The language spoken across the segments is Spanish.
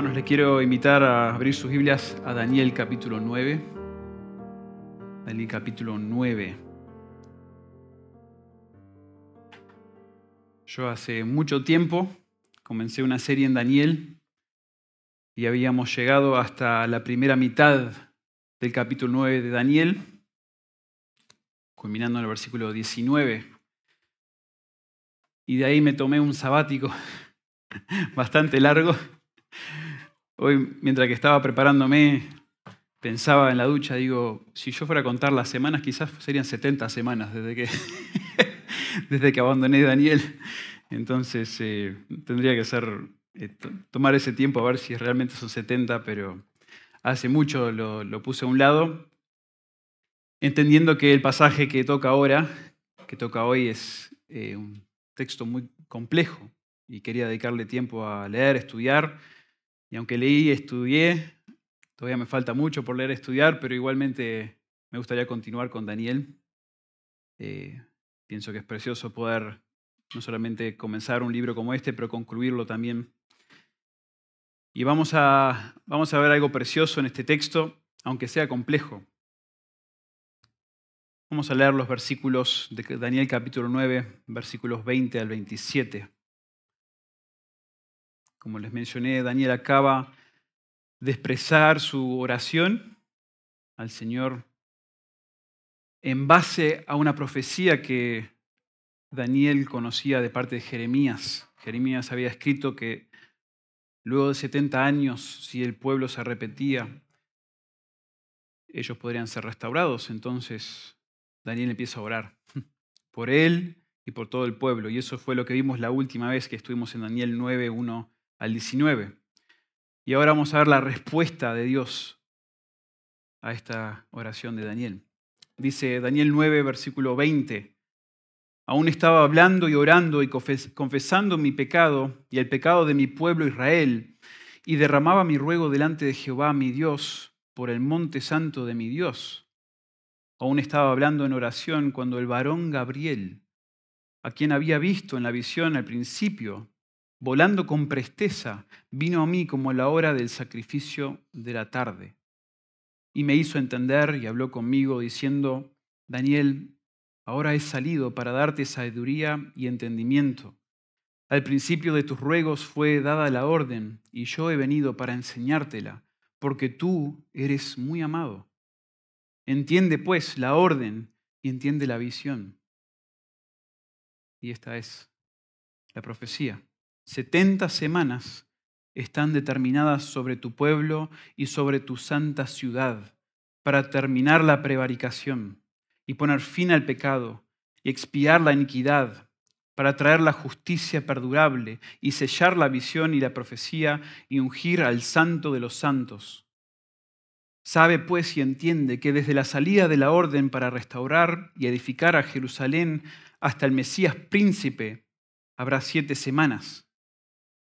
Hermanos, les quiero invitar a abrir sus Biblias a Daniel capítulo 9. Daniel capítulo 9. Yo hace mucho tiempo comencé una serie en Daniel y habíamos llegado hasta la primera mitad del capítulo 9 de Daniel, culminando en el versículo 19. Y de ahí me tomé un sabático bastante largo. Hoy, mientras que estaba preparándome, pensaba en la ducha, digo, si yo fuera a contar las semanas, quizás serían 70 semanas desde que, desde que abandoné Daniel. Entonces eh, tendría que ser, eh, tomar ese tiempo a ver si realmente son 70, pero hace mucho lo, puse a un lado, entendiendo que el pasaje que toca ahora, que toca hoy, es eh, un texto muy complejo y quería dedicarle tiempo a leer, estudiar. Y aunque leí y estudié, todavía me falta mucho por leer y estudiar, pero igualmente me gustaría continuar con Daniel. Eh, pienso que es precioso poder no solamente comenzar un libro como este, pero concluirlo también. Y vamos a, vamos a ver algo precioso en este texto, aunque sea complejo. Vamos a leer los versículos de Daniel capítulo 9, versículos 20 al 27. Como les mencioné, Daniel acaba de expresar su oración al Señor en base a una profecía que Daniel conocía de parte de Jeremías. Jeremías había escrito que luego de 70 años, si el pueblo se repetía, ellos podrían ser restaurados. Entonces Daniel empieza a orar por él y por todo el pueblo. Y eso fue lo que vimos la última vez que estuvimos en Daniel 9, 1 al 19. Y ahora vamos a ver la respuesta de Dios a esta oración de Daniel. Dice Daniel 9, versículo 20. Aún estaba hablando y orando y confesando mi pecado y el pecado de mi pueblo Israel, y derramaba mi ruego delante de Jehová mi Dios por el monte santo de mi Dios. Aún estaba hablando en oración cuando el varón Gabriel, a quien había visto en la visión al principio, volando con presteza, vino a mí como la hora del sacrificio de la tarde. Y me hizo entender y habló conmigo diciendo, Daniel, ahora he salido para darte sabiduría y entendimiento. Al principio de tus ruegos fue dada la orden, y yo he venido para enseñártela, porque tú eres muy amado. Entiende pues la orden y entiende la visión. Y esta es la profecía. 70 semanas están determinadas sobre tu pueblo y sobre tu santa ciudad para terminar la prevaricación y poner fin al pecado y expiar la iniquidad, para traer la justicia perdurable y sellar la visión y la profecía y ungir al santo de los santos. Sabe pues y entiende que desde la salida de la orden para restaurar y edificar a Jerusalén hasta el Mesías príncipe habrá siete semanas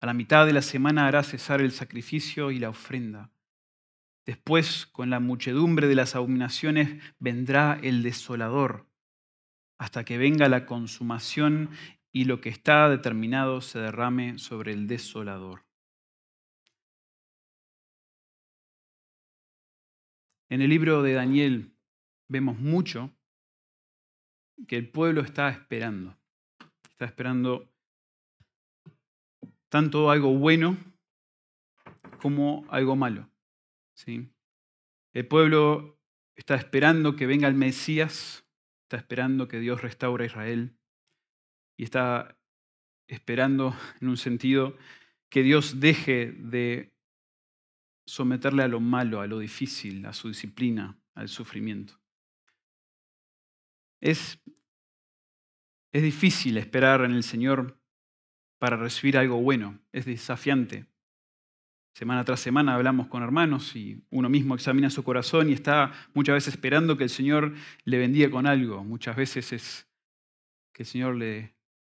a la mitad de la semana hará cesar el sacrificio y la ofrenda. Después, con la muchedumbre de las abominaciones, vendrá el desolador, hasta que venga la consumación y lo que está determinado se derrame sobre el desolador. En el libro de Daniel vemos mucho que el pueblo está esperando. Está esperando tanto algo bueno como algo malo. ¿sí? El pueblo está esperando que venga el Mesías, está esperando que Dios restaure a Israel y está esperando, en un sentido, que Dios deje de someterle a lo malo, a lo difícil, a su disciplina, al sufrimiento. Es, es difícil esperar en el Señor para recibir algo bueno. Es desafiante. Semana tras semana hablamos con hermanos y uno mismo examina su corazón y está muchas veces esperando que el Señor le bendiga con algo. Muchas veces es que el Señor le,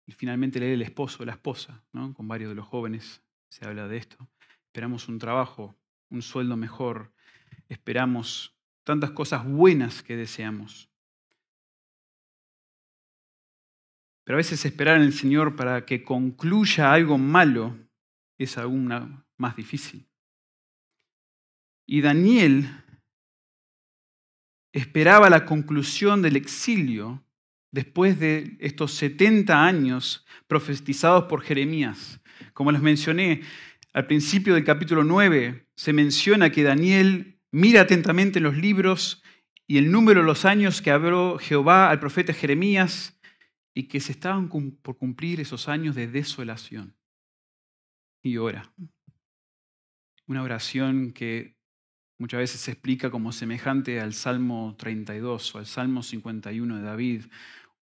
finalmente le dé el esposo o la esposa. Con varios de los jóvenes se habla de esto. Esperamos un trabajo, un sueldo mejor. Esperamos tantas cosas buenas que deseamos. Pero a veces esperar en el Señor para que concluya algo malo es aún más difícil. Y Daniel esperaba la conclusión del exilio después de estos 70 años profetizados por Jeremías. Como les mencioné, al principio del capítulo 9 se menciona que Daniel mira atentamente los libros y el número de los años que habló Jehová al profeta Jeremías y que se estaban por cumplir esos años de desolación. Y ora. Una oración que muchas veces se explica como semejante al Salmo 32 o al Salmo 51 de David.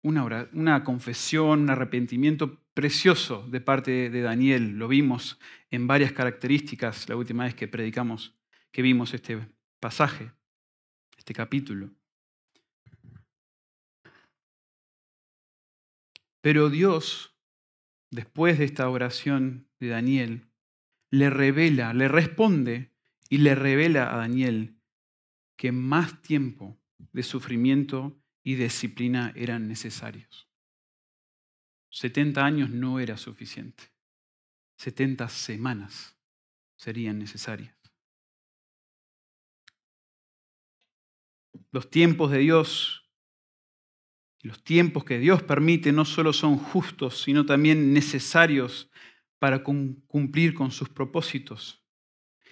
Una, una confesión, un arrepentimiento precioso de parte de Daniel. Lo vimos en varias características la última vez que predicamos, que vimos este pasaje, este capítulo. Pero Dios, después de esta oración de Daniel, le revela, le responde y le revela a Daniel que más tiempo de sufrimiento y disciplina eran necesarios. 70 años no era suficiente. 70 semanas serían necesarias. Los tiempos de Dios los tiempos que Dios permite no solo son justos, sino también necesarios para cumplir con sus propósitos.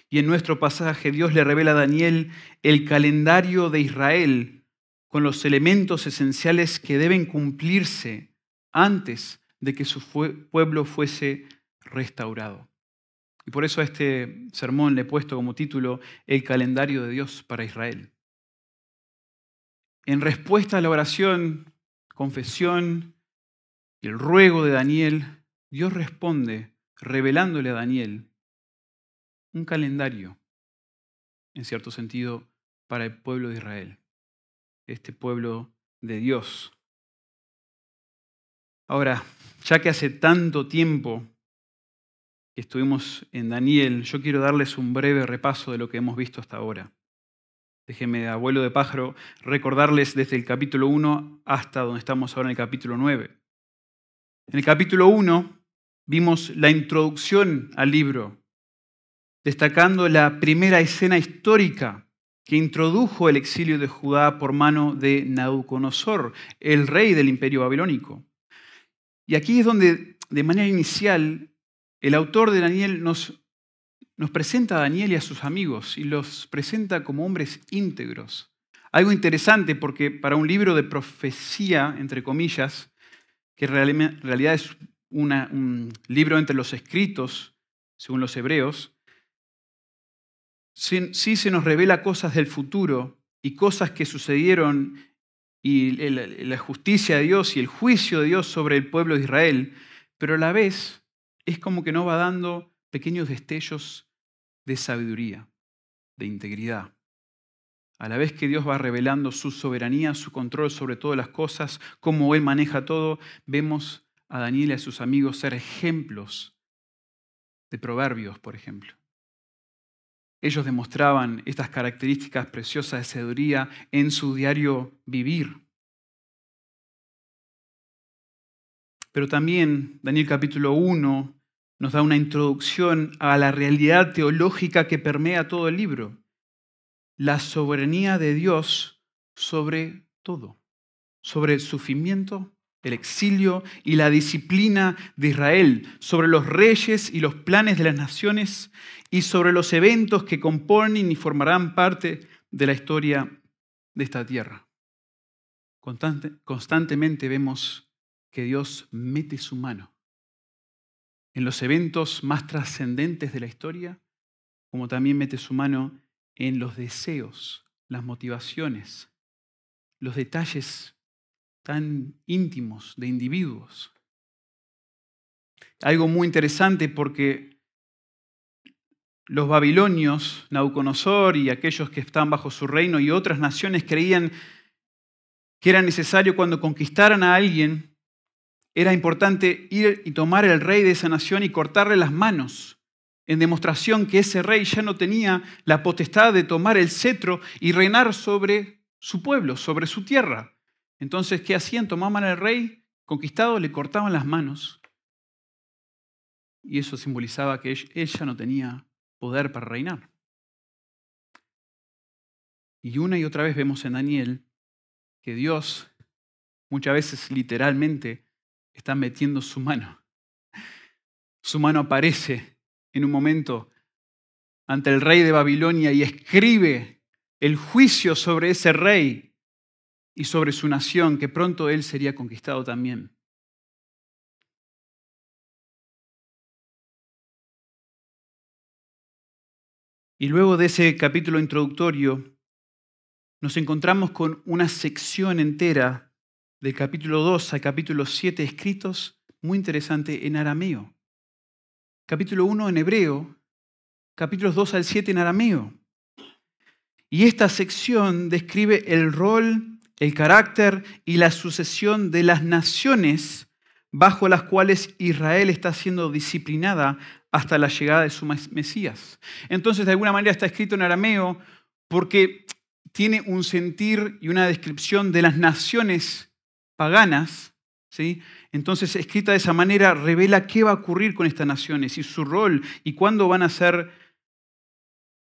Y en nuestro pasaje Dios le revela a Daniel el calendario de Israel con los elementos esenciales que deben cumplirse antes de que su pueblo fuese restaurado. Y por eso a este sermón le he puesto como título El calendario de Dios para Israel. En respuesta a la oración confesión el ruego de Daniel, Dios responde revelándole a Daniel un calendario, en cierto sentido, para el pueblo de Israel, este pueblo de Dios. Ahora, ya que hace tanto tiempo que estuvimos en Daniel, yo quiero darles un breve repaso de lo que hemos visto hasta ahora. Déjenme, abuelo de pájaro, recordarles desde el capítulo 1 hasta donde estamos ahora en el capítulo 9. En el capítulo 1 vimos la introducción al libro, destacando la primera escena histórica que introdujo el exilio de Judá por mano de Nabucodonosor, el rey del imperio babilónico. Y aquí es donde, de manera inicial, el autor de Daniel nos nos presenta a Daniel y a sus amigos y los presenta como hombres íntegros. Algo interesante porque para un libro de profecía, entre comillas, que en realidad es un libro entre los escritos, según los hebreos, sí, se nos revela cosas del futuro y cosas que sucedieron y la justicia de Dios y el juicio de Dios sobre el pueblo de Israel, pero a la vez es como que nos va dando pequeños destellos de sabiduría, de integridad. A la vez que Dios va revelando su soberanía, su control sobre todas las cosas, cómo Él maneja todo, vemos a Daniel y a sus amigos ser ejemplos de proverbios, por ejemplo. Ellos demostraban estas características preciosas de sabiduría en su diario vivir. Pero también Daniel capítulo 1 nos da una introducción a la realidad teológica que permea todo el libro. La soberanía de Dios sobre todo, sobre el sufrimiento, el exilio y la disciplina de Israel, sobre los reyes y los planes de las naciones y sobre los eventos que componen y formarán parte de la historia de esta tierra. constantemente vemos que Dios mete su mano en los eventos más trascendentes de la historia, como también mete su mano en los deseos, las motivaciones, los detalles tan íntimos de individuos. Algo muy interesante porque los babilonios, Nabucodonosor y aquellos que están bajo su reino y otras naciones creían que era necesario cuando conquistaran a alguien, era importante ir y tomar el rey de esa nación y cortarle las manos, en demostración que ese rey ya no tenía la potestad de tomar el cetro y reinar sobre su pueblo, sobre su tierra. Entonces, ¿qué hacían? Tomaban al rey conquistado, le cortaban las manos. Y eso simbolizaba que ella no tenía poder para reinar. Y una y otra vez vemos en Daniel que Dios, muchas veces literalmente, está metiendo su mano. Su mano aparece en un momento ante el rey de Babilonia y escribe el juicio sobre ese rey y sobre su nación, que pronto él sería conquistado también. Y luego de ese capítulo introductorio, nos encontramos con una sección entera del capítulo 2 al capítulo 7 escritos muy interesante en arameo. Capítulo 1 en hebreo, capítulos 2 al 7 en arameo. Y esta sección describe el rol, el carácter y la sucesión de las naciones bajo las cuales Israel está siendo disciplinada hasta la llegada de su Mesías. Entonces, de alguna manera está escrito en arameo porque tiene un sentir y una descripción de las naciones paganas. ¿sí? Entonces, escrita de esa manera, revela qué va a ocurrir con estas naciones y su rol y cuándo van a ser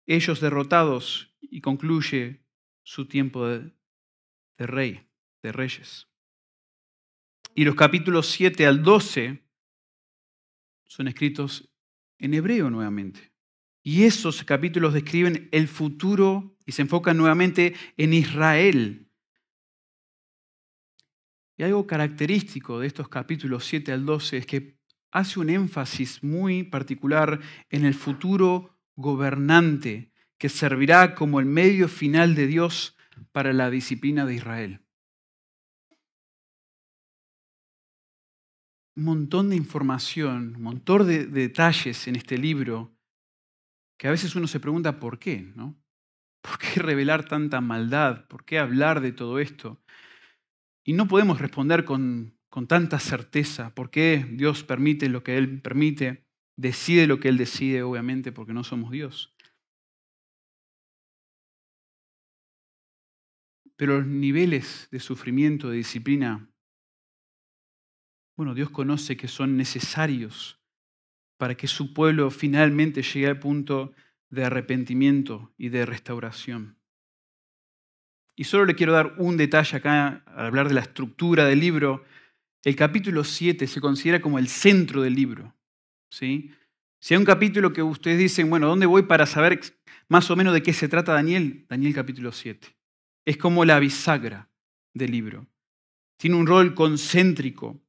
ellos derrotados y concluye su tiempo de, de rey, de reyes. Y los capítulos 7 al 12 son escritos en hebreo nuevamente. Y esos capítulos describen el futuro y se enfocan nuevamente en Israel. Y algo característico de estos capítulos 7 al 12 es que hace un énfasis muy particular en el futuro gobernante que servirá como el medio final de Dios para la disciplina de Israel. un montón de información, un montón de, detalles en este libro que a veces uno se pregunta por qué, ¿no? ¿Por qué revelar tanta maldad? ¿Por qué hablar de todo esto? Y no podemos responder con, con tanta certeza por qué Dios permite lo que Él permite, decide lo que Él decide, obviamente, porque no somos Dios. Pero los niveles de sufrimiento, de disciplina, bueno, Dios conoce que son necesarios para que su pueblo finalmente llegue al punto de arrepentimiento y de restauración. Y solo le quiero dar un detalle acá al hablar de la estructura del libro. El capítulo 7 se considera como el centro del libro. ¿sí? Si hay un capítulo que ustedes dicen, bueno, ¿dónde voy para saber más o menos de qué se trata Daniel? Daniel capítulo 7. Es como la bisagra del libro. Tiene un rol concéntrico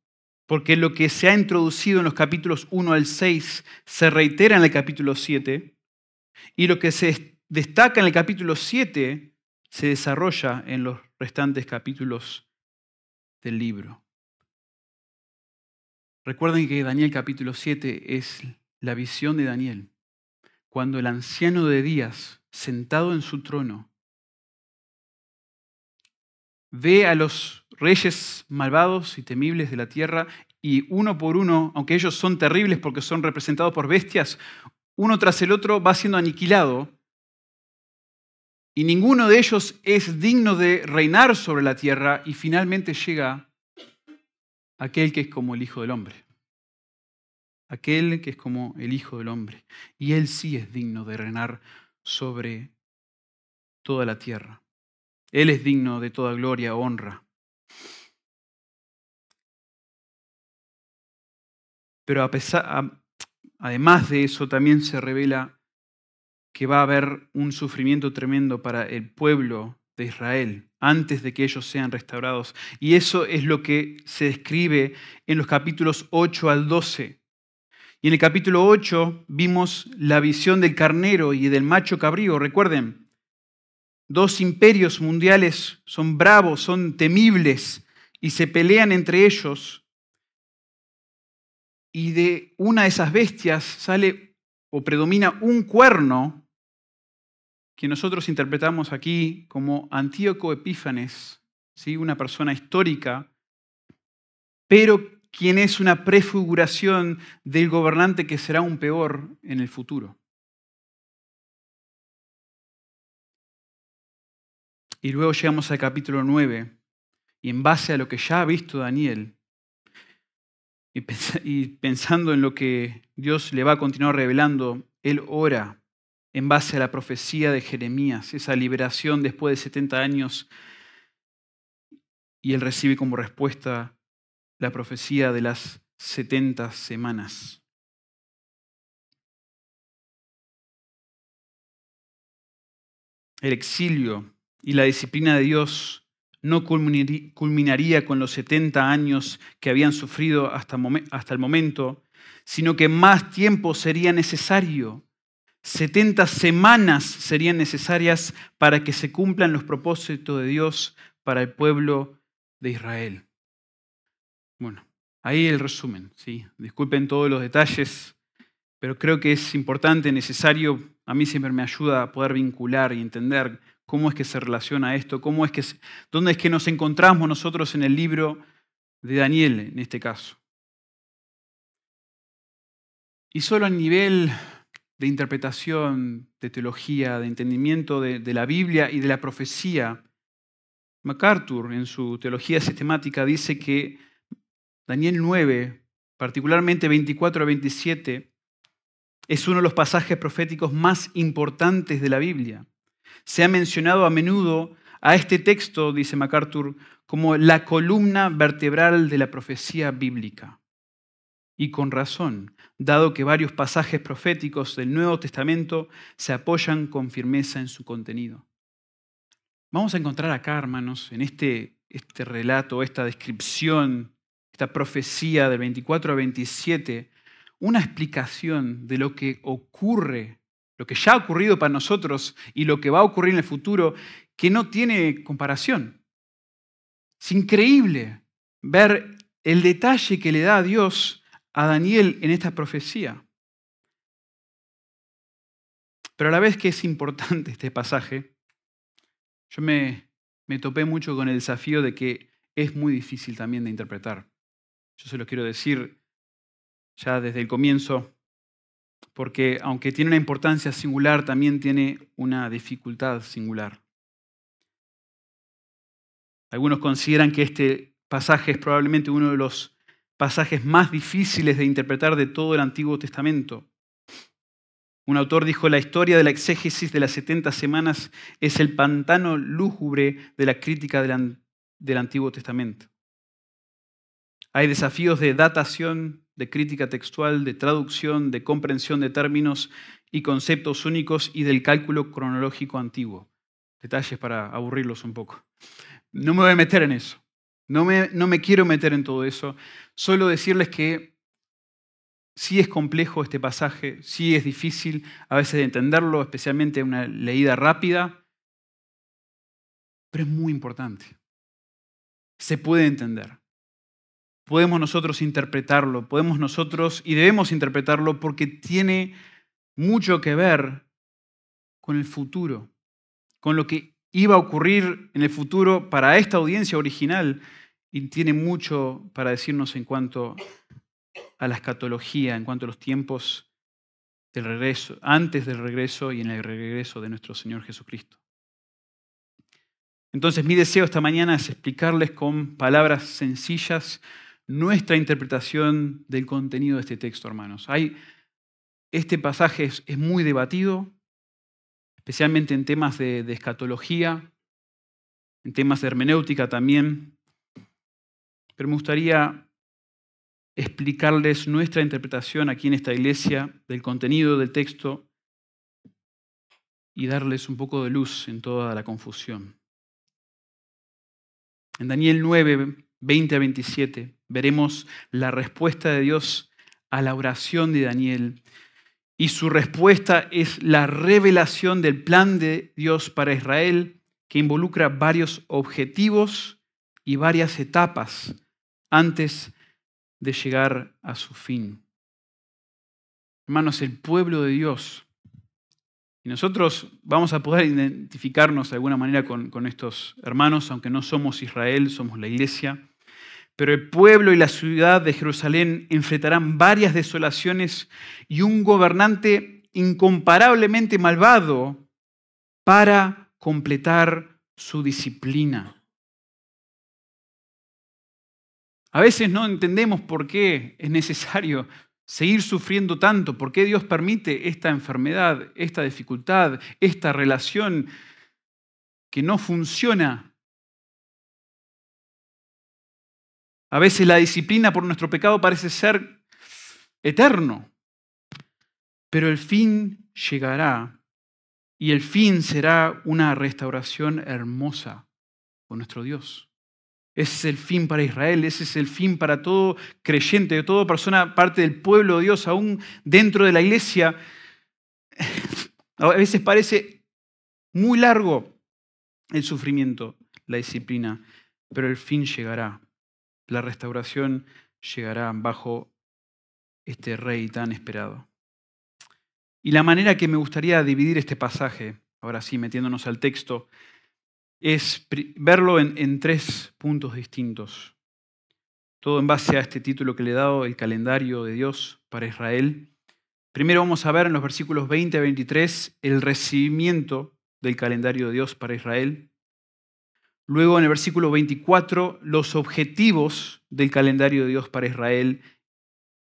porque lo que se ha introducido en los capítulos 1 al 6 se reitera en el capítulo 7, y lo que se destaca en el capítulo 7 se desarrolla en los restantes capítulos del libro. Recuerden que Daniel capítulo 7 es la visión de Daniel, cuando el anciano de días, sentado en su trono, ve a los reyes malvados y temibles de la tierra y uno por uno, aunque ellos son terribles porque son representados por bestias, uno tras el otro va siendo aniquilado y ninguno de ellos es digno de reinar sobre la tierra y finalmente llega aquel que es como el Hijo del Hombre. Aquel que es como el Hijo del Hombre. Y él sí es digno de reinar sobre toda la tierra. Él es digno de toda gloria, honra. Pero además de eso, también se revela que va a haber un sufrimiento tremendo para el pueblo de Israel antes de que ellos sean restaurados. Y eso es lo que se describe en los capítulos 8 al 12. Y en el capítulo 8 vimos la visión del carnero y del macho cabrío. Recuerden, Dos imperios mundiales son bravos, son temibles y se pelean entre ellos. Y de una de esas bestias sale o predomina un cuerno que nosotros interpretamos aquí como Antíoco Epífanes, ¿sí? una persona histórica, pero quien es una prefiguración del gobernante que será un peor en el futuro. Y luego llegamos al capítulo 9, y en base a lo que ya ha visto Daniel, y pensando en lo que Dios le va a continuar revelando, él ora en base a la profecía de Jeremías, esa liberación después de 70 años, y él recibe como respuesta la profecía de las 70 semanas. El exilio y la disciplina de Dios no culminaría con los 70 años que habían sufrido hasta, el momento, sino que más tiempo sería necesario. 70 semanas serían necesarias para que se cumplan los propósitos de Dios para el pueblo de Israel. Bueno, ahí el resumen, ¿sí? Disculpen todos los detalles, pero creo que es importante, necesario, a mí siempre me ayuda a poder vincular y entender cómo es que se relaciona esto, cómo es que, dónde es que nos encontramos nosotros en el libro de Daniel, en este caso. Y solo a nivel de interpretación, de teología, de entendimiento de, la Biblia y de la profecía, MacArthur en su teología sistemática dice que Daniel 9, particularmente 24 a 27, es uno de los pasajes proféticos más importantes de la Biblia. Se ha mencionado a menudo a este texto, dice MacArthur, como la columna vertebral de la profecía bíblica. Y con razón, dado que varios pasajes proféticos del Nuevo Testamento se apoyan con firmeza en su contenido. Vamos a encontrar acá, hermanos, en este, este relato, esta descripción esta profecía del 24 a 27, una explicación de lo que ocurre, lo que ya ha ocurrido para nosotros y lo que va a ocurrir en el futuro, que no tiene comparación. Es increíble ver el detalle que le da Dios a Daniel en esta profecía. Pero a la vez que es importante este pasaje, yo me, me topé mucho con el desafío de que es muy difícil también de interpretar. Yo se lo quiero decir ya desde el comienzo, porque aunque tiene una importancia singular, también tiene una dificultad singular. Algunos consideran que este pasaje es probablemente uno de los pasajes más difíciles de interpretar de todo el Antiguo Testamento. Un autor dijo, la historia de la exégesis de las 70 semanas es el pantano lúgubre de la crítica del Antiguo Testamento. Hay desafíos de datación, de crítica textual, de traducción, de comprensión de términos y conceptos únicos y del cálculo cronológico antiguo. Detalles para aburrirlos un poco. No me voy a meter en eso. No me, no me quiero meter en todo eso. Solo decirles que sí es complejo este pasaje, sí es difícil a veces de entenderlo, especialmente una leída rápida, pero es muy importante. Se puede entender podemos nosotros interpretarlo, podemos nosotros y debemos interpretarlo porque tiene mucho que ver con el futuro, con lo que iba a ocurrir en el futuro para esta audiencia original y tiene mucho para decirnos en cuanto a la escatología, en cuanto a los tiempos del regreso, antes del regreso y en el regreso de nuestro Señor Jesucristo. Entonces mi deseo esta mañana es explicarles con palabras sencillas nuestra interpretación del contenido de este texto, hermanos. Hay, este pasaje es, muy debatido, especialmente en temas de, de escatología, en temas de hermenéutica también, pero me gustaría explicarles nuestra interpretación aquí en esta iglesia del contenido del texto y darles un poco de luz en toda la confusión. En Daniel 9, 20 a 27, veremos la respuesta de Dios a la oración de Daniel. Y su respuesta es la revelación del plan de Dios para Israel, que involucra varios objetivos y varias etapas antes de llegar a su fin. hermanos, el pueblo de Dios. Y nosotros vamos a poder identificarnos de alguna manera con, con estos hermanos, aunque no somos Israel, somos la iglesia. Pero el pueblo y la ciudad de Jerusalén enfrentarán varias desolaciones y un gobernante incomparablemente malvado para completar su disciplina. A veces no entendemos por qué es necesario seguir sufriendo tanto, por qué Dios permite esta enfermedad, esta dificultad, esta relación que no funciona. A veces la disciplina por nuestro pecado parece ser eterno, pero el fin llegará y el fin será una restauración hermosa con nuestro Dios. Ese es el fin para Israel, ese es el fin para todo creyente, de toda persona, parte del pueblo de Dios, aún dentro de la iglesia. A veces parece muy largo el sufrimiento, la disciplina, pero el fin llegará. La restauración llegará bajo este rey tan esperado. Y la manera que me gustaría dividir este pasaje, ahora sí, metiéndonos al texto, es verlo en, tres puntos distintos. Todo en base a este título que le he dado, el calendario de Dios para Israel. Primero vamos a ver en los versículos 20 a 23 el recibimiento del calendario de Dios para Israel. Luego en el versículo 24 los objetivos del calendario de Dios para Israel.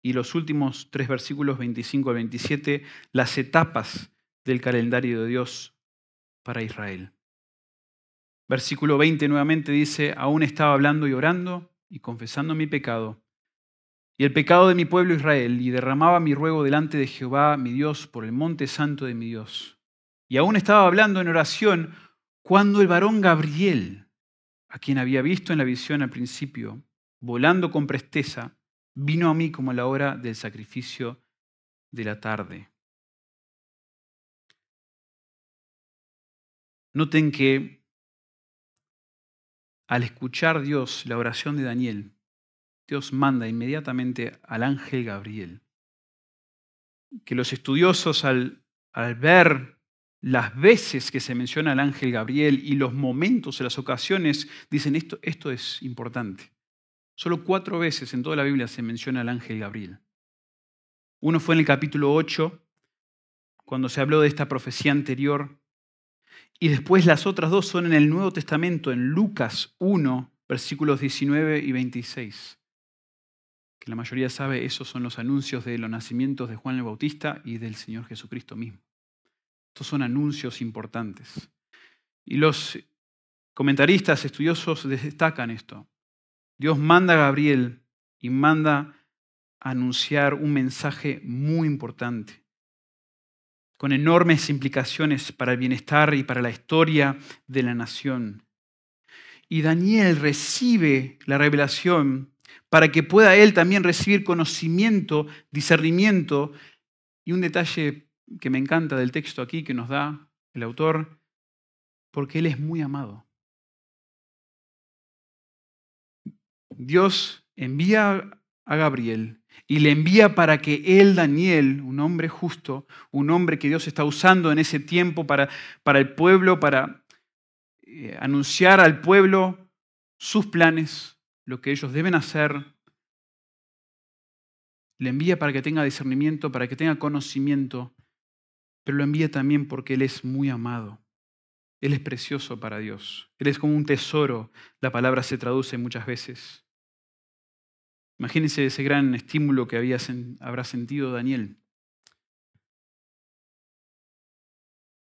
Y los últimos tres versículos 25 al 27 las etapas del calendario de Dios para Israel. Versículo 20 nuevamente dice, aún estaba hablando y orando y confesando mi pecado y el pecado de mi pueblo Israel, y derramaba mi ruego delante de Jehová, mi Dios, por el monte santo de mi Dios. Y aún estaba hablando en oración cuando el varón Gabriel, a quien había visto en la visión al principio, volando con presteza, vino a mí como la hora del sacrificio de la tarde. Noten que al escuchar Dios la oración de Daniel, Dios manda inmediatamente al ángel Gabriel. Que los estudiosos al, al ver las veces que se menciona al ángel Gabriel y los momentos, las ocasiones, dicen esto, esto es importante. Solo cuatro veces en toda la Biblia se menciona al ángel Gabriel. Uno fue en el capítulo 8, cuando se habló de esta profecía anterior y después las otras dos son en el Nuevo Testamento, en Lucas 1, versículos 19 y 26. Que la mayoría sabe, esos son los anuncios de los nacimientos de Juan el Bautista y del Señor Jesucristo mismo. Estos son anuncios importantes. Y los comentaristas estudiosos destacan esto. Dios manda a Gabriel y manda a anunciar un mensaje muy importante con enormes implicaciones para el bienestar y para la historia de la nación. Y Daniel recibe la revelación para que pueda él también recibir conocimiento, discernimiento y un detalle que me encanta del texto aquí que nos da el autor, porque él es muy amado. Dios envía a Gabriel y le envía para que él, Daniel, un hombre justo, un hombre que Dios está usando en ese tiempo para, para el pueblo, para eh, anunciar al pueblo sus planes, lo que ellos deben hacer, le envía para que tenga discernimiento, para que tenga conocimiento, pero lo envía también porque Él es muy amado. Él es precioso para Dios. Él es como un tesoro, la palabra se traduce muchas veces. Imagínense ese gran estímulo que habrá sentido Daniel.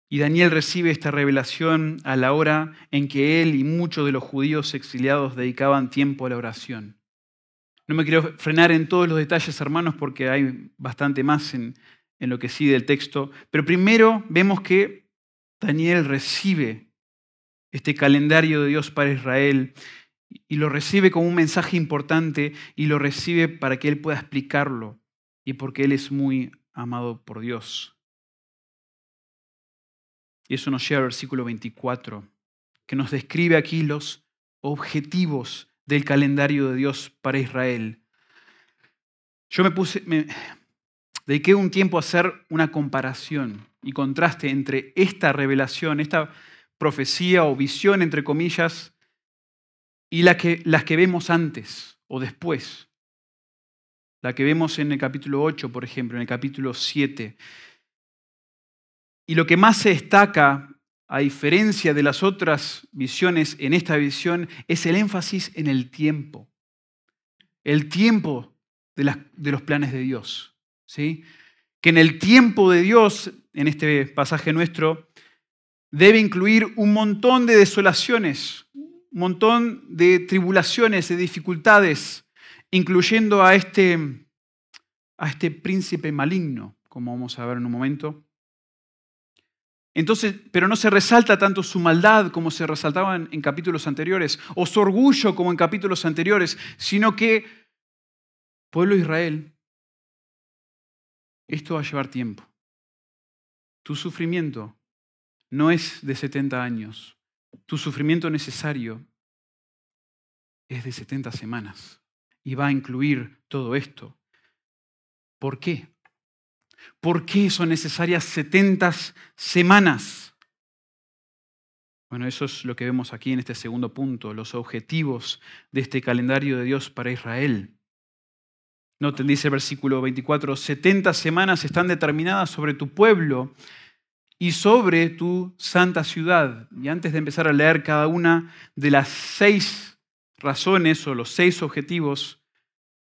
Y Daniel recibe esta revelación a la hora en que él y muchos de los judíos exiliados dedicaban tiempo a la oración. No me quiero frenar en todos los detalles, hermanos, porque hay bastante más en, en lo que sigue el texto. Pero primero vemos que Daniel recibe este calendario de Dios para Israel y lo recibe como un mensaje importante y lo recibe para que él pueda explicarlo y porque él es muy amado por Dios. Y eso nos lleva al versículo 24, que nos describe aquí los objetivos del calendario de Dios para Israel. Yo me puse, dediqué un tiempo a hacer una comparación y contraste entre esta revelación, esta profecía o visión, entre comillas, y la que, las que vemos antes o después. La que vemos en el capítulo 8, por ejemplo, en el capítulo 7. Y lo que más se destaca, a diferencia de las otras visiones en esta visión, es el énfasis en el tiempo. El tiempo de, de los planes de Dios. ¿Sí? Que en el tiempo de Dios, en este pasaje nuestro, debe incluir un montón de desolaciones, un montón de tribulaciones, de dificultades, incluyendo a este, a este príncipe maligno, como vamos a ver en un momento. Entonces, pero no se resalta tanto su maldad como se resaltaba en, capítulos anteriores, o su orgullo como en capítulos anteriores, sino que, pueblo Israel, esto va a llevar tiempo. Tu sufrimiento no es de 70 años. Tu sufrimiento necesario es de 70 semanas y va a incluir todo esto. ¿Por qué? ¿Por qué son necesarias 70 semanas? Bueno, eso es lo que vemos aquí en este segundo punto, los objetivos de este calendario de Dios para Israel. Noten, dice el versículo 24, 70 semanas están determinadas sobre tu pueblo y sobre tu santa ciudad. Y antes de empezar a leer cada una de las seis razones o los seis objetivos,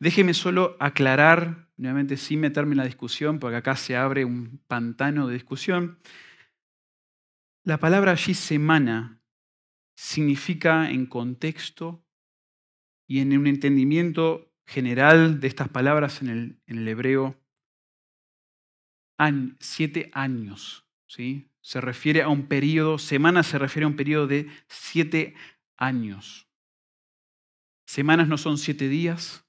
déjeme solo aclarar, nuevamente sin meterme en la discusión, porque acá se abre un pantano de discusión. La palabra allí semana significa en contexto y en un entendimiento general de estas palabras en el, en el hebreo, siete años. ¿sí? Se refiere a un periodo, semana se refiere a un periodo de siete años. Semanas no son siete días,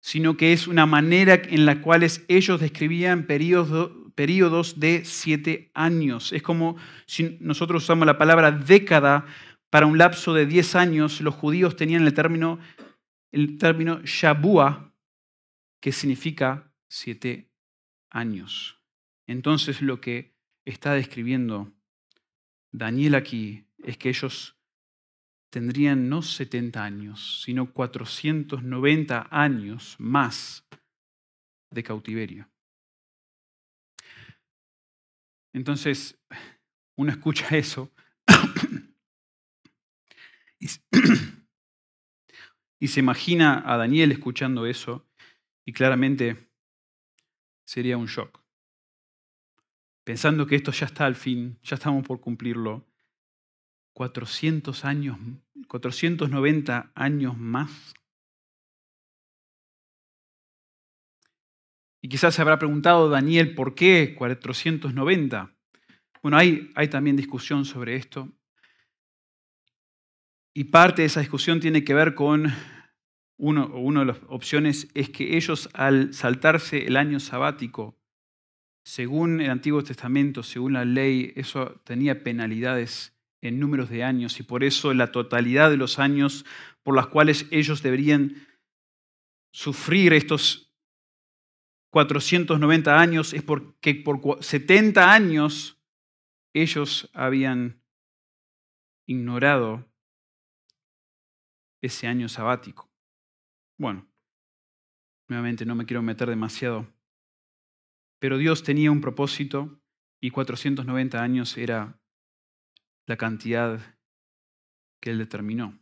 sino que es una manera en la cual ellos describían periodos, de siete años. Es como si nosotros usamos la palabra década para un lapso de diez años, los judíos tenían el término el término Shabua, que significa siete años. Entonces lo que está describiendo Daniel aquí es que ellos tendrían no 70 años, sino 490 años más de cautiverio. Entonces, uno escucha eso Y se imagina a Daniel escuchando eso y claramente sería un shock. Pensando que esto ya está al fin, ya estamos por cumplirlo. 400 años, 490 años más. Y quizás se habrá preguntado Daniel, ¿por qué 490? Bueno, hay, hay también discusión sobre esto. Y parte de esa discusión tiene que ver con, uno, una de las opciones es que ellos al saltarse el año sabático, según el Antiguo Testamento, según la ley, eso tenía penalidades en números de años y por eso la totalidad de los años por las cuales ellos deberían sufrir estos 490 años es porque por 70 años ellos habían ignorado ese año sabático. Bueno, nuevamente no me quiero meter demasiado, pero Dios tenía un propósito y 490 años era la cantidad que Él determinó.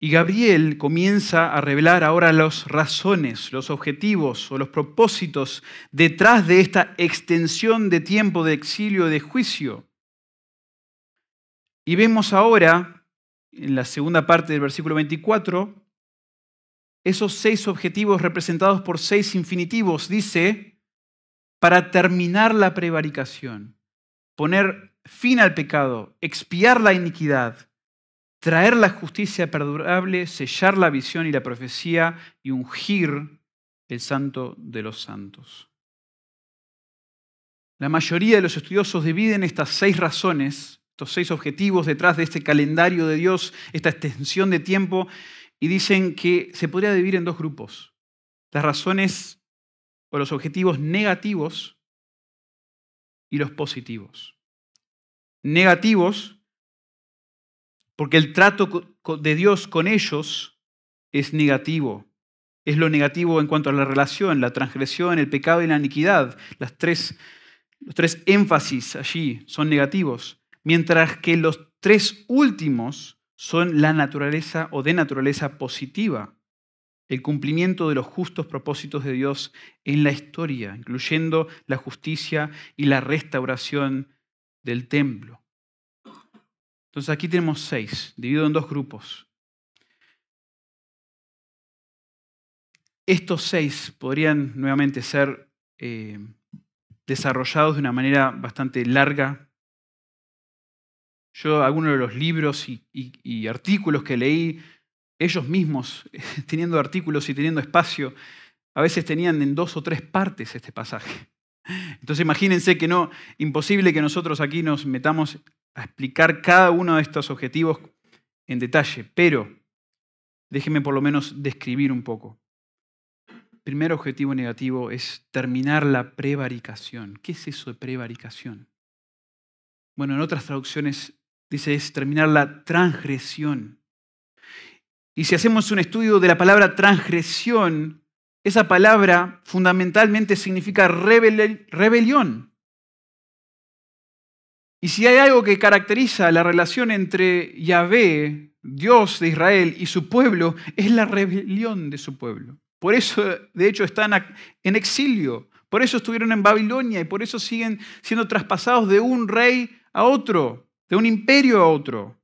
Y Gabriel comienza a revelar ahora las razones, los objetivos o los propósitos detrás de esta extensión de tiempo de exilio, de juicio. Y vemos ahora en la segunda parte del versículo 24, esos seis objetivos representados por seis infinitivos, dice, para terminar la prevaricación, poner fin al pecado, expiar la iniquidad, traer la justicia perdurable, sellar la visión y la profecía y ungir el santo de los santos. La mayoría de los estudiosos dividen estas seis razones estos seis objetivos detrás de este calendario de Dios, esta extensión de tiempo, y dicen que se podría dividir en dos grupos. Las razones o los objetivos negativos y los positivos. Negativos porque el trato de Dios con ellos es negativo. Es lo negativo en cuanto a la relación, la transgresión, el pecado y la iniquidad. Las tres, los tres énfasis allí son negativos. Mientras que los tres últimos son la naturaleza o de naturaleza positiva. El cumplimiento de los justos propósitos de Dios en la historia, incluyendo la justicia y la restauración del templo. Entonces aquí tenemos seis, dividido en dos grupos. Estos seis podrían nuevamente ser eh, desarrollados de una manera bastante larga. Yo algunos de los libros y artículos que leí, ellos mismos, teniendo artículos y teniendo espacio, a veces tenían en dos o tres partes este pasaje. Entonces imagínense que no, imposible que nosotros aquí nos metamos a explicar cada uno de estos objetivos en detalle, pero déjenme por lo menos describir un poco. Primer objetivo negativo es terminar la prevaricación. ¿Qué es eso de prevaricación? Bueno, en otras traducciones dice es terminar la transgresión. Y si hacemos un estudio de la palabra transgresión, esa palabra fundamentalmente significa rebelión. Y si hay algo que caracteriza la relación entre Yahvé, Dios de Israel, y su pueblo, es la rebelión de su pueblo. Por eso, de hecho, están en exilio. Por eso estuvieron en Babilonia y por eso siguen siendo traspasados de un rey a otro, de un imperio a otro.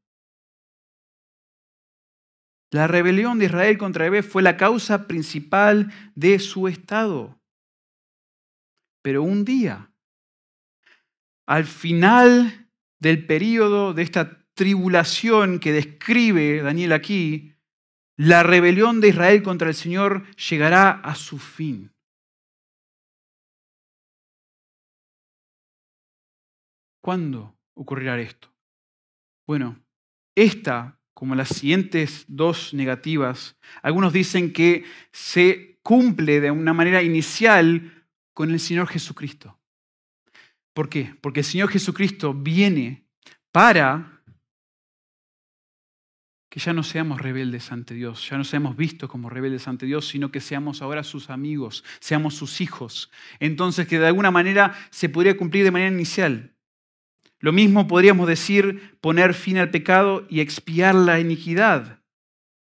La rebelión de Israel contra Yahvé fue la causa principal de su estado. Pero un día al final del periodo de esta tribulación que describe Daniel aquí, la rebelión de Israel contra el Señor llegará a su fin. ¿Cuándo ocurrirá esto? Bueno, esta, como las siguientes dos negativas, algunos dicen que se cumple de una manera inicial con el Señor Jesucristo. ¿Por qué? Porque el Señor Jesucristo viene para que ya no seamos rebeldes ante Dios, ya no seamos vistos como rebeldes ante Dios, sino que seamos ahora sus amigos, seamos sus hijos. Entonces que de alguna manera se podría cumplir de manera inicial. Lo mismo podríamos decir poner fin al pecado y expiar la iniquidad.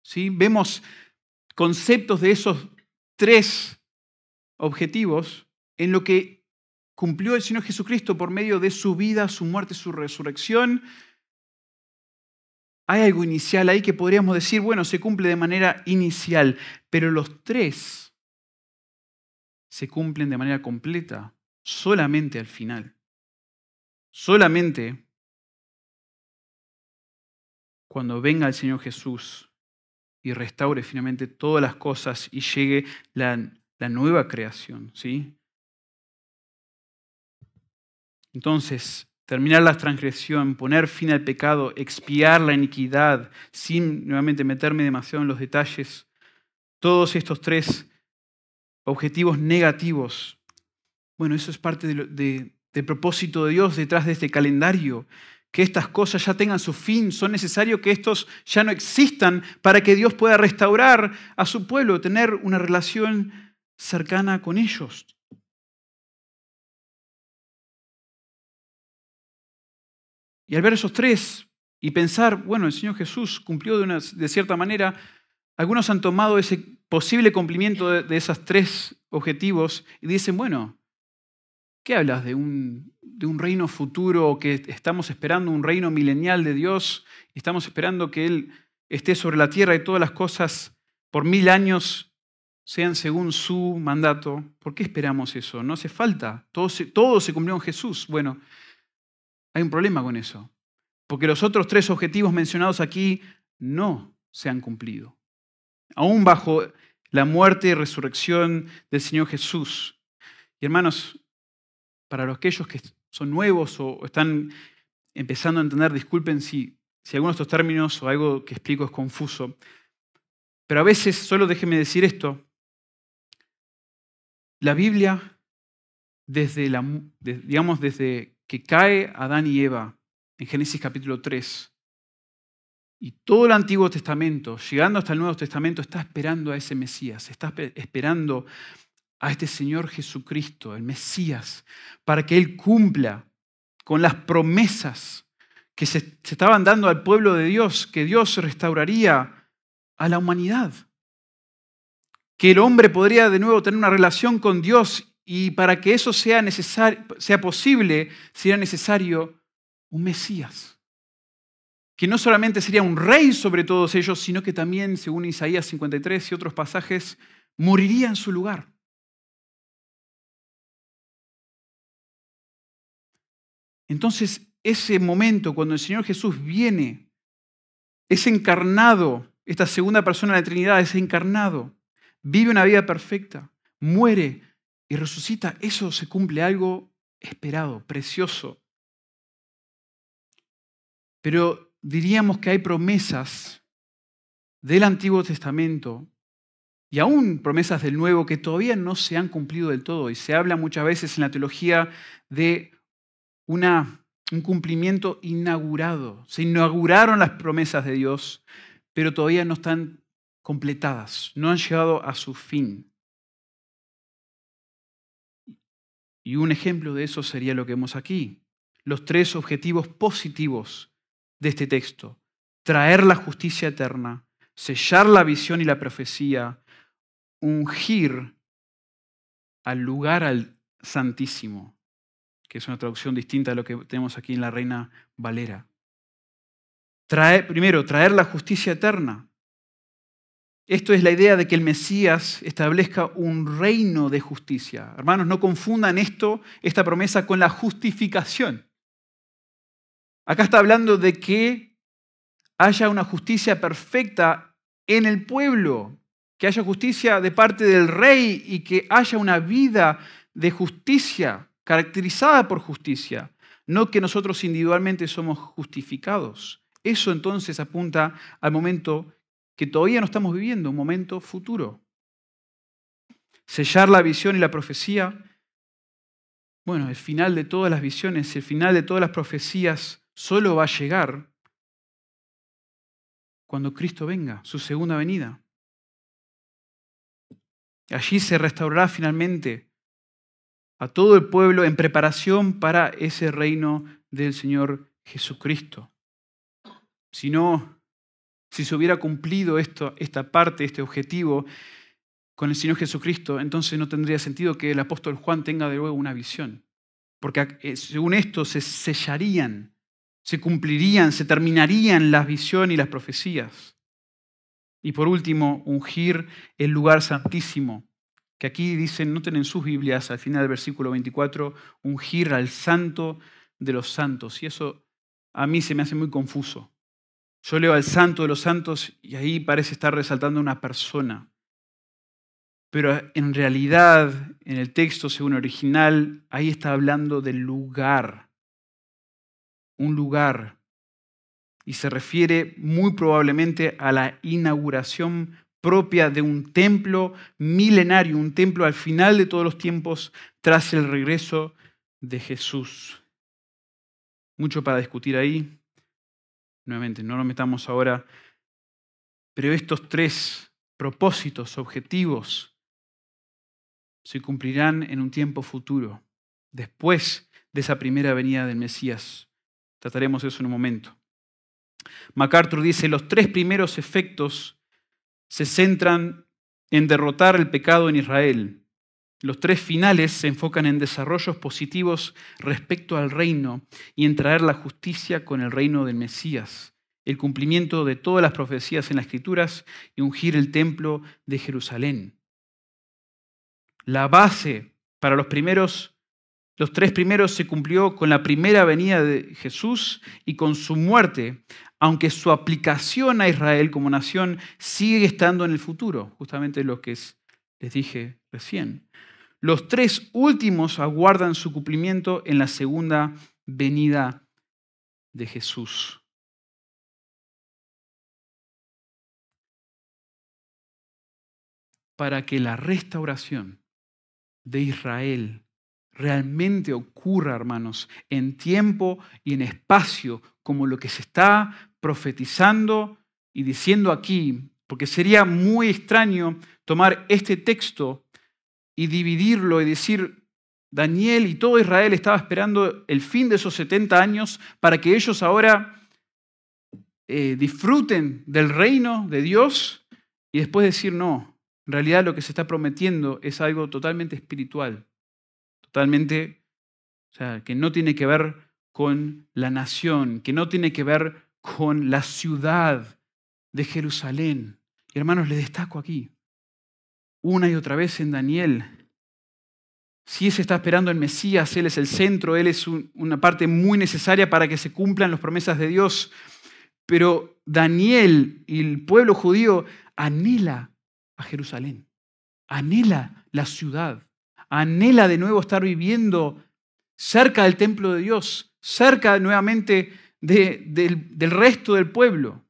¿Sí? Vemos conceptos de esos tres objetivos en lo que cumplió el Señor Jesucristo por medio de su vida, su muerte, su resurrección. Hay algo inicial ahí que podríamos decir, bueno, se cumple de manera inicial, pero los tres se cumplen de manera completa solamente al final. Solamente cuando venga el Señor Jesús y restaure finalmente todas las cosas y llegue la, nueva creación, ¿sí? Entonces, terminar la transgresión, poner fin al pecado, expiar la iniquidad, sin nuevamente meterme demasiado en los detalles, todos estos tres objetivos negativos, bueno, eso es parte del propósito de Dios detrás de este calendario, que estas cosas ya tengan su fin, son necesarios que estos ya no existan para que Dios pueda restaurar a su pueblo, tener una relación cercana con ellos. Y al ver esos tres y pensar, bueno, el Señor Jesús cumplió de, de cierta manera, algunos han tomado ese posible cumplimiento de, de esos tres objetivos y dicen, bueno, ¿qué hablas de un, reino futuro que estamos esperando, un reino milenial de Dios? Estamos esperando que Él esté sobre la tierra y todas las cosas por mil años sean según su mandato. ¿Por qué esperamos eso? No hace falta. Todo se, todo se cumplió en Jesús. Bueno, hay un problema con eso, porque los otros tres objetivos mencionados aquí no se han cumplido. Aún bajo la muerte y resurrección del Señor Jesús. Y hermanos, para los aquellos que son nuevos o están empezando a entender, disculpen si, si alguno de estos términos o algo que explico es confuso, pero a veces, solo déjenme decir esto, La Biblia, desde, la, digamos, desde que cae Adán y Eva en Génesis capítulo 3, y todo el Antiguo Testamento, llegando hasta el Nuevo Testamento, está esperando a ese Mesías, está esperando a este Señor Jesucristo, el Mesías, para que Él cumpla con las promesas que se, estaban dando al pueblo de Dios, que Dios restauraría a la humanidad, que el hombre podría de nuevo tener una relación con Dios y para que eso sea, sea posible, sería necesario un Mesías que no solamente sería un rey sobre todos ellos, sino que también, según Isaías 53 y otros pasajes, moriría en su lugar. Entonces, ese momento cuando el Señor Jesús viene, es encarnado, esta segunda persona de la Trinidad es encarnado, vive una vida perfecta, muere y resucita, eso se cumple algo esperado, precioso. Pero diríamos que hay promesas del Antiguo Testamento y aún promesas del Nuevo que todavía no se han cumplido del todo. Y se habla muchas veces en la teología de un cumplimiento inaugurado. Se inauguraron las promesas de Dios, pero todavía no están completadas, no han llegado a su fin. Y un ejemplo de eso sería lo que vemos aquí. Los tres objetivos positivos de este texto. Traer la justicia eterna, sellar la visión y la profecía, ungir al lugar al Santísimo, que es una traducción distinta a lo que tenemos aquí en la Reina Valera. Primero, traer la justicia eterna. Esto es la idea de que el Mesías establezca un reino de justicia. Hermanos, no confundan esto, esta promesa, con la justificación. Acá está hablando de que haya una justicia perfecta en el pueblo, que haya justicia de parte del rey y que haya una vida de justicia, caracterizada por justicia, no que nosotros individualmente somos justificados. Eso entonces apunta al momento que todavía no estamos viviendo, un momento futuro. Sellar la visión y la profecía. Bueno, el final de todas las visiones, el final de todas las profecías solo va a llegar cuando Cristo venga, su segunda venida. Allí se restaurará finalmente a todo el pueblo en preparación para ese reino del Señor Jesucristo. Si no, si se hubiera cumplido esto, esta parte, este objetivo con el Señor Jesucristo, entonces no tendría sentido que el apóstol Juan tenga de nuevo una visión. Porque eh, según esto se sellarían se cumplirían, se terminarían las visiones y las profecías. Y por último, ungir el lugar santísimo, que aquí dicen, noten en sus Biblias al final del versículo 24, ungir al santo de los santos. Y eso a mí se me hace muy confuso. Yo leo al santo de los santos y ahí parece estar resaltando una persona. Pero en realidad, en el texto según original, ahí está hablando del lugar un lugar y se refiere muy probablemente a la inauguración propia de un templo milenario, un templo al final de todos los tiempos tras el regreso de Jesús. Mucho para discutir ahí. Nuevamente, no nos metamos ahora, pero estos tres propósitos, objetivos, se cumplirán en un tiempo futuro, después de esa primera venida del Mesías. Trataremos eso en un momento. MacArthur dice, los tres primeros efectos se centran en derrotar el pecado en Israel. Los tres finales se enfocan en desarrollos positivos respecto al reino y en traer la justicia con el reino del Mesías, el cumplimiento de todas las profecías en las Escrituras y ungir el templo de Jerusalén. La base para los primeros los tres primeros se cumplió con la primera venida de Jesús y con su muerte, aunque su aplicación a Israel como nación sigue estando en el futuro, justamente lo que les dije recién. Los tres últimos aguardan su cumplimiento en la segunda venida de Jesús. Para que la restauración de Israel realmente ocurra, hermanos, en tiempo y en espacio, como lo que se está profetizando y diciendo aquí, porque sería muy extraño tomar este texto y dividirlo y decir, Daniel y todo Israel estaba esperando el fin de esos 70 años para que ellos ahora eh, disfruten del reino de Dios y después decir, no, en realidad lo que se está prometiendo es algo totalmente espiritual, totalmente, o sea, que no tiene que ver con la nación, que no tiene que ver con la ciudad de Jerusalén. Y hermanos, les destaco aquí, una y otra vez en Daniel, si se está esperando el Mesías, Él es el centro, Él es una parte muy necesaria para que se cumplan las promesas de Dios. Pero Daniel y el pueblo judío anhela a Jerusalén, anhela la ciudad, anhela de nuevo estar viviendo cerca del templo de Dios, cerca nuevamente del resto del pueblo.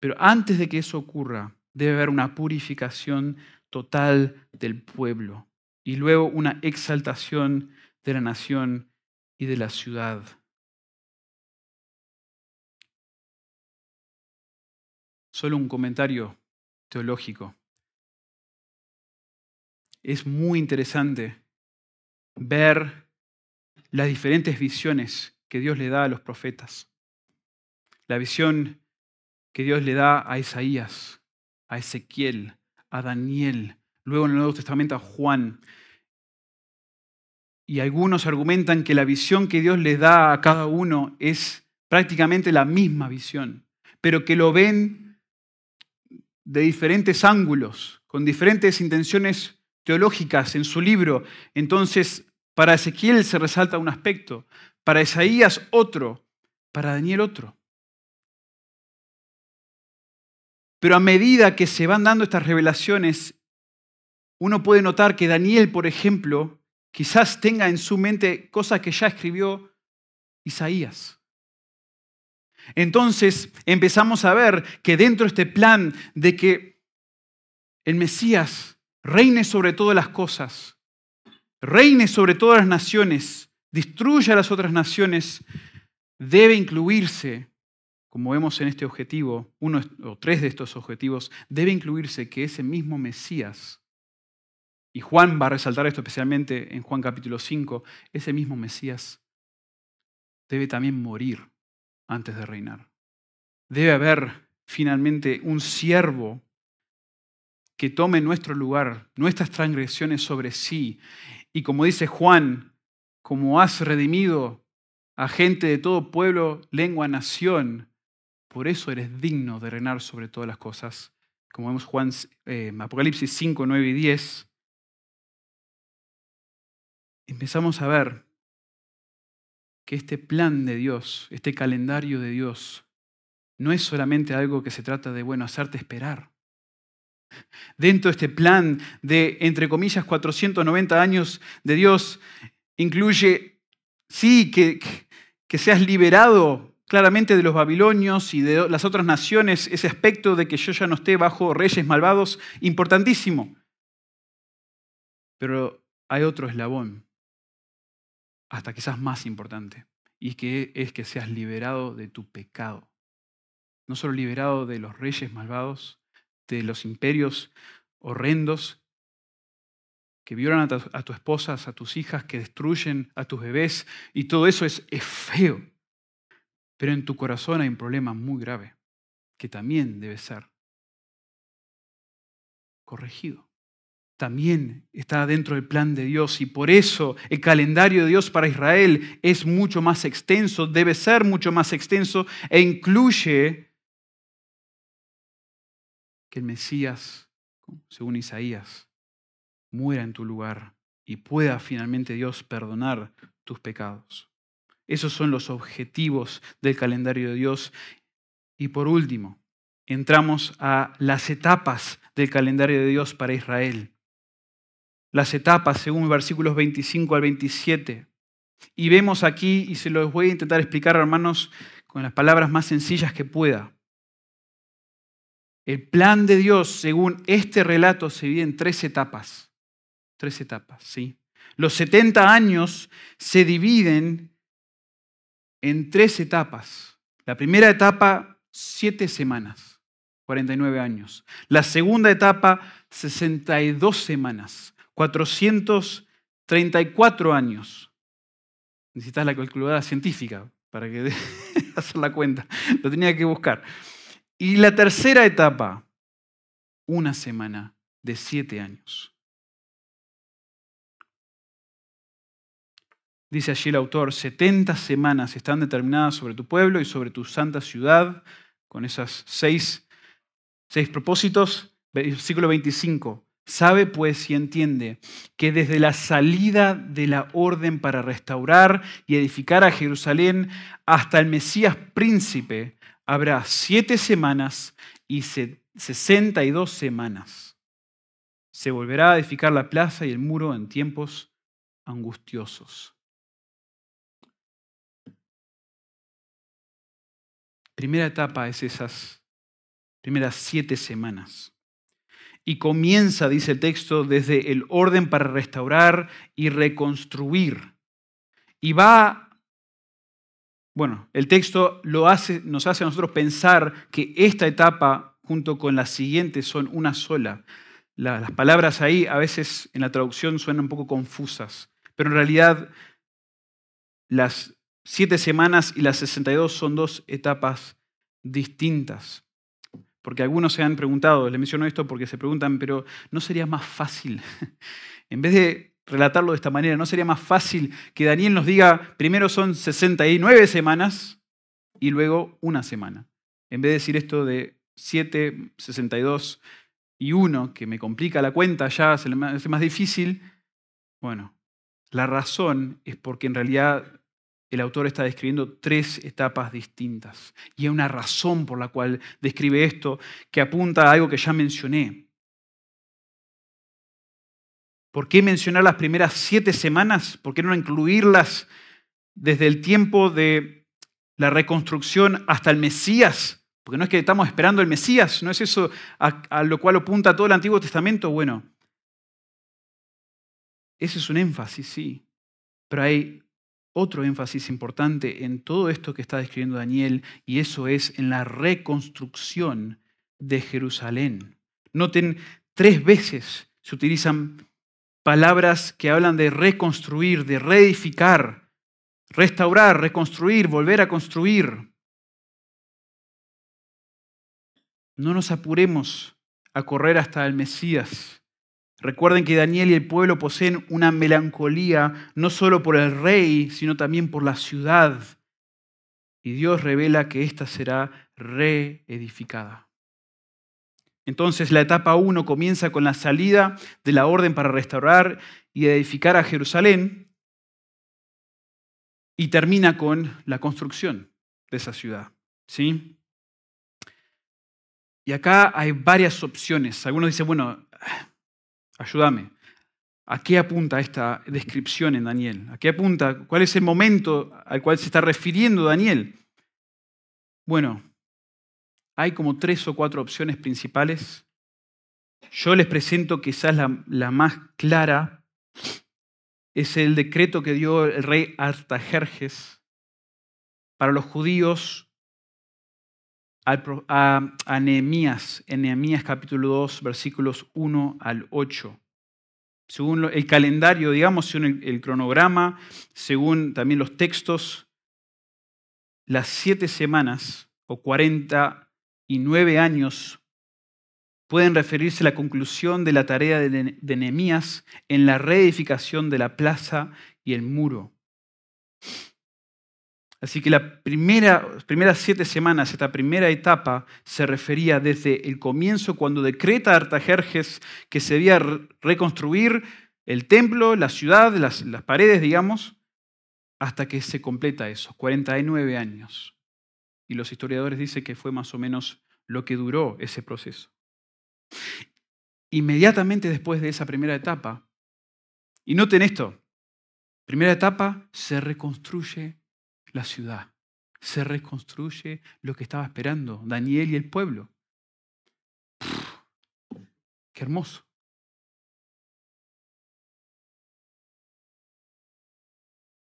Pero antes de que eso ocurra, debe haber una purificación total del pueblo y luego una exaltación de la nación y de la ciudad. Solo un comentario teológico. Es muy interesante ver las diferentes visiones que Dios le da a los profetas. La visión que Dios le da a Isaías, a Ezequiel, a Daniel, luego en el Nuevo Testamento a Juan. Y algunos argumentan que la visión que Dios les da a cada uno es prácticamente la misma visión, pero que lo ven de diferentes ángulos, con diferentes intenciones teológicas en su libro. Entonces, para Ezequiel se resalta un aspecto, para Isaías otro, para Daniel otro. Pero a medida que se van dando estas revelaciones, uno puede notar que Daniel, por ejemplo, quizás tenga en su mente cosas que ya escribió Isaías. Entonces empezamos a ver que dentro de este plan de que el Mesías reine sobre todas las cosas, reine sobre todas las naciones, destruya a las otras naciones, debe incluirse como vemos en este objetivo, uno o tres de estos objetivos, debe incluirse que ese mismo Mesías, y Juan va a resaltar esto especialmente en Juan capítulo 5, ese mismo Mesías debe también morir antes de reinar. Debe haber finalmente un siervo que tome nuestro lugar, nuestras transgresiones sobre sí. Y como dice Juan, como has redimido a gente de todo pueblo, lengua, nación, por eso eres digno de reinar sobre todas las cosas. Como vemos Juan, eh, Apocalipsis 5, 9 y 10, empezamos a ver que este plan de Dios, este calendario de Dios, no es solamente algo que se trata de, bueno, hacerte esperar. Dentro de este plan de, entre comillas, 490 años de Dios, incluye, sí, que, que seas liberado claramente de los babilonios y de las otras naciones, ese aspecto de que yo ya no esté bajo reyes malvados, importantísimo. Pero hay otro eslabón, hasta quizás más importante, y que es que seas liberado de tu pecado. No solo liberado de los reyes malvados, de los imperios horrendos que violan a tu, a tu esposa, a tus hijas, que destruyen a tus bebés, y todo eso es, es feo. Pero en tu corazón hay un problema muy grave que también debe ser corregido. También está dentro del plan de Dios y por eso el calendario de Dios para Israel es mucho más extenso, debe ser mucho más extenso e incluye que el Mesías, según Isaías, muera en tu lugar y pueda finalmente Dios perdonar tus pecados. Esos son los objetivos del calendario de Dios. Y por último, entramos a las etapas del calendario de Dios para Israel. Las etapas según versículos 25 al 27. Y vemos aquí, y se los voy a intentar explicar, hermanos, con las palabras más sencillas que pueda. El plan de Dios, según este relato, se divide en tres etapas. tres etapas, ¿sí? Los 70 años se dividen en tres etapas. La primera etapa, siete semanas, 49 años. La segunda etapa, 62 semanas, 434 años. Necesitas la calculadora científica para que hacer la cuenta. Lo tenía que buscar. Y la tercera etapa, una semana de siete años. Dice allí el autor, 70 semanas están determinadas sobre tu pueblo y sobre tu santa ciudad, con esos seis, seis propósitos. Versículo 25. Sabe pues y entiende que desde la salida de la orden para restaurar y edificar a Jerusalén hasta el Mesías príncipe habrá siete semanas y sesenta y dos semanas. Se volverá a edificar la plaza y el muro en tiempos angustiosos. Primera etapa es esas primeras siete semanas. Y comienza, dice el texto, desde el orden para restaurar y reconstruir. Y va, bueno, el texto nos hace a nosotros pensar que esta etapa junto con la siguiente son una sola. Las palabras ahí a veces en la traducción suenan un poco confusas, pero en realidad las siete semanas y las 62 son dos etapas distintas. Porque algunos se han preguntado, les menciono esto porque se preguntan, pero ¿no sería más fácil, en vez de relatarlo de esta manera, ¿no sería más fácil que Daniel nos diga, primero son 69 semanas y luego una semana? En vez de decir esto de 7, 62 y 1, que me complica la cuenta ya, se me hace más difícil, bueno, la razón es porque en realidad el autor está describiendo tres etapas distintas. Y hay una razón por la cual describe esto que apunta a algo que ya mencioné. ¿Por qué mencionar las primeras siete semanas? ¿Por qué no incluirlas desde el tiempo de la reconstrucción hasta el Mesías? Porque no es que estamos esperando el Mesías, no es eso a, lo cual apunta todo el Antiguo Testamento. Bueno, ese es un énfasis, sí. Pero hay otro énfasis importante en todo esto que está describiendo Daniel, y eso es en la reconstrucción de Jerusalén. Noten, tres veces se utilizan palabras que hablan de reconstruir, de reedificar, restaurar, reconstruir, volver a construir. No nos apuremos a correr hasta el Mesías. Recuerden que Daniel y el pueblo poseen una melancolía no solo por el rey, sino también por la ciudad. Y Dios revela que ésta será reedificada. Entonces la etapa 1 comienza con la salida de la orden para restaurar y edificar a Jerusalén y termina con la construcción de esa ciudad. ¿Sí? Y acá hay varias opciones. Algunos dicen, bueno, Ayúdame. ¿A qué apunta esta descripción en Daniel? ¿A qué apunta? ¿Cuál es el momento al cual se está refiriendo Daniel? Bueno, hay como tres o cuatro opciones principales. Yo les presento quizás la, la más clara. Es el decreto que dio el rey Artajerjes para los judíos a, Nehemías, en Nehemías capítulo 2, versículos 1 al 8. Según el calendario, digamos, según el, cronograma, según también los textos, las siete semanas o 49 años pueden referirse a la conclusión de la tarea de, de Nehemías en la reedificación de la plaza y el muro. Así que las primeras siete semanas, esta primera etapa, se refería desde el comienzo, cuando decreta Artajerjes que se debía reconstruir el templo, la ciudad, las, las paredes, digamos, hasta que se completa eso, 49 años y los historiadores dicen que fue más o menos lo que duró ese proceso. Inmediatamente después de esa primera etapa, y noten esto, primera etapa, se reconstruye la ciudad, se reconstruye lo que estaba esperando Daniel y el pueblo. ¡Qué hermoso!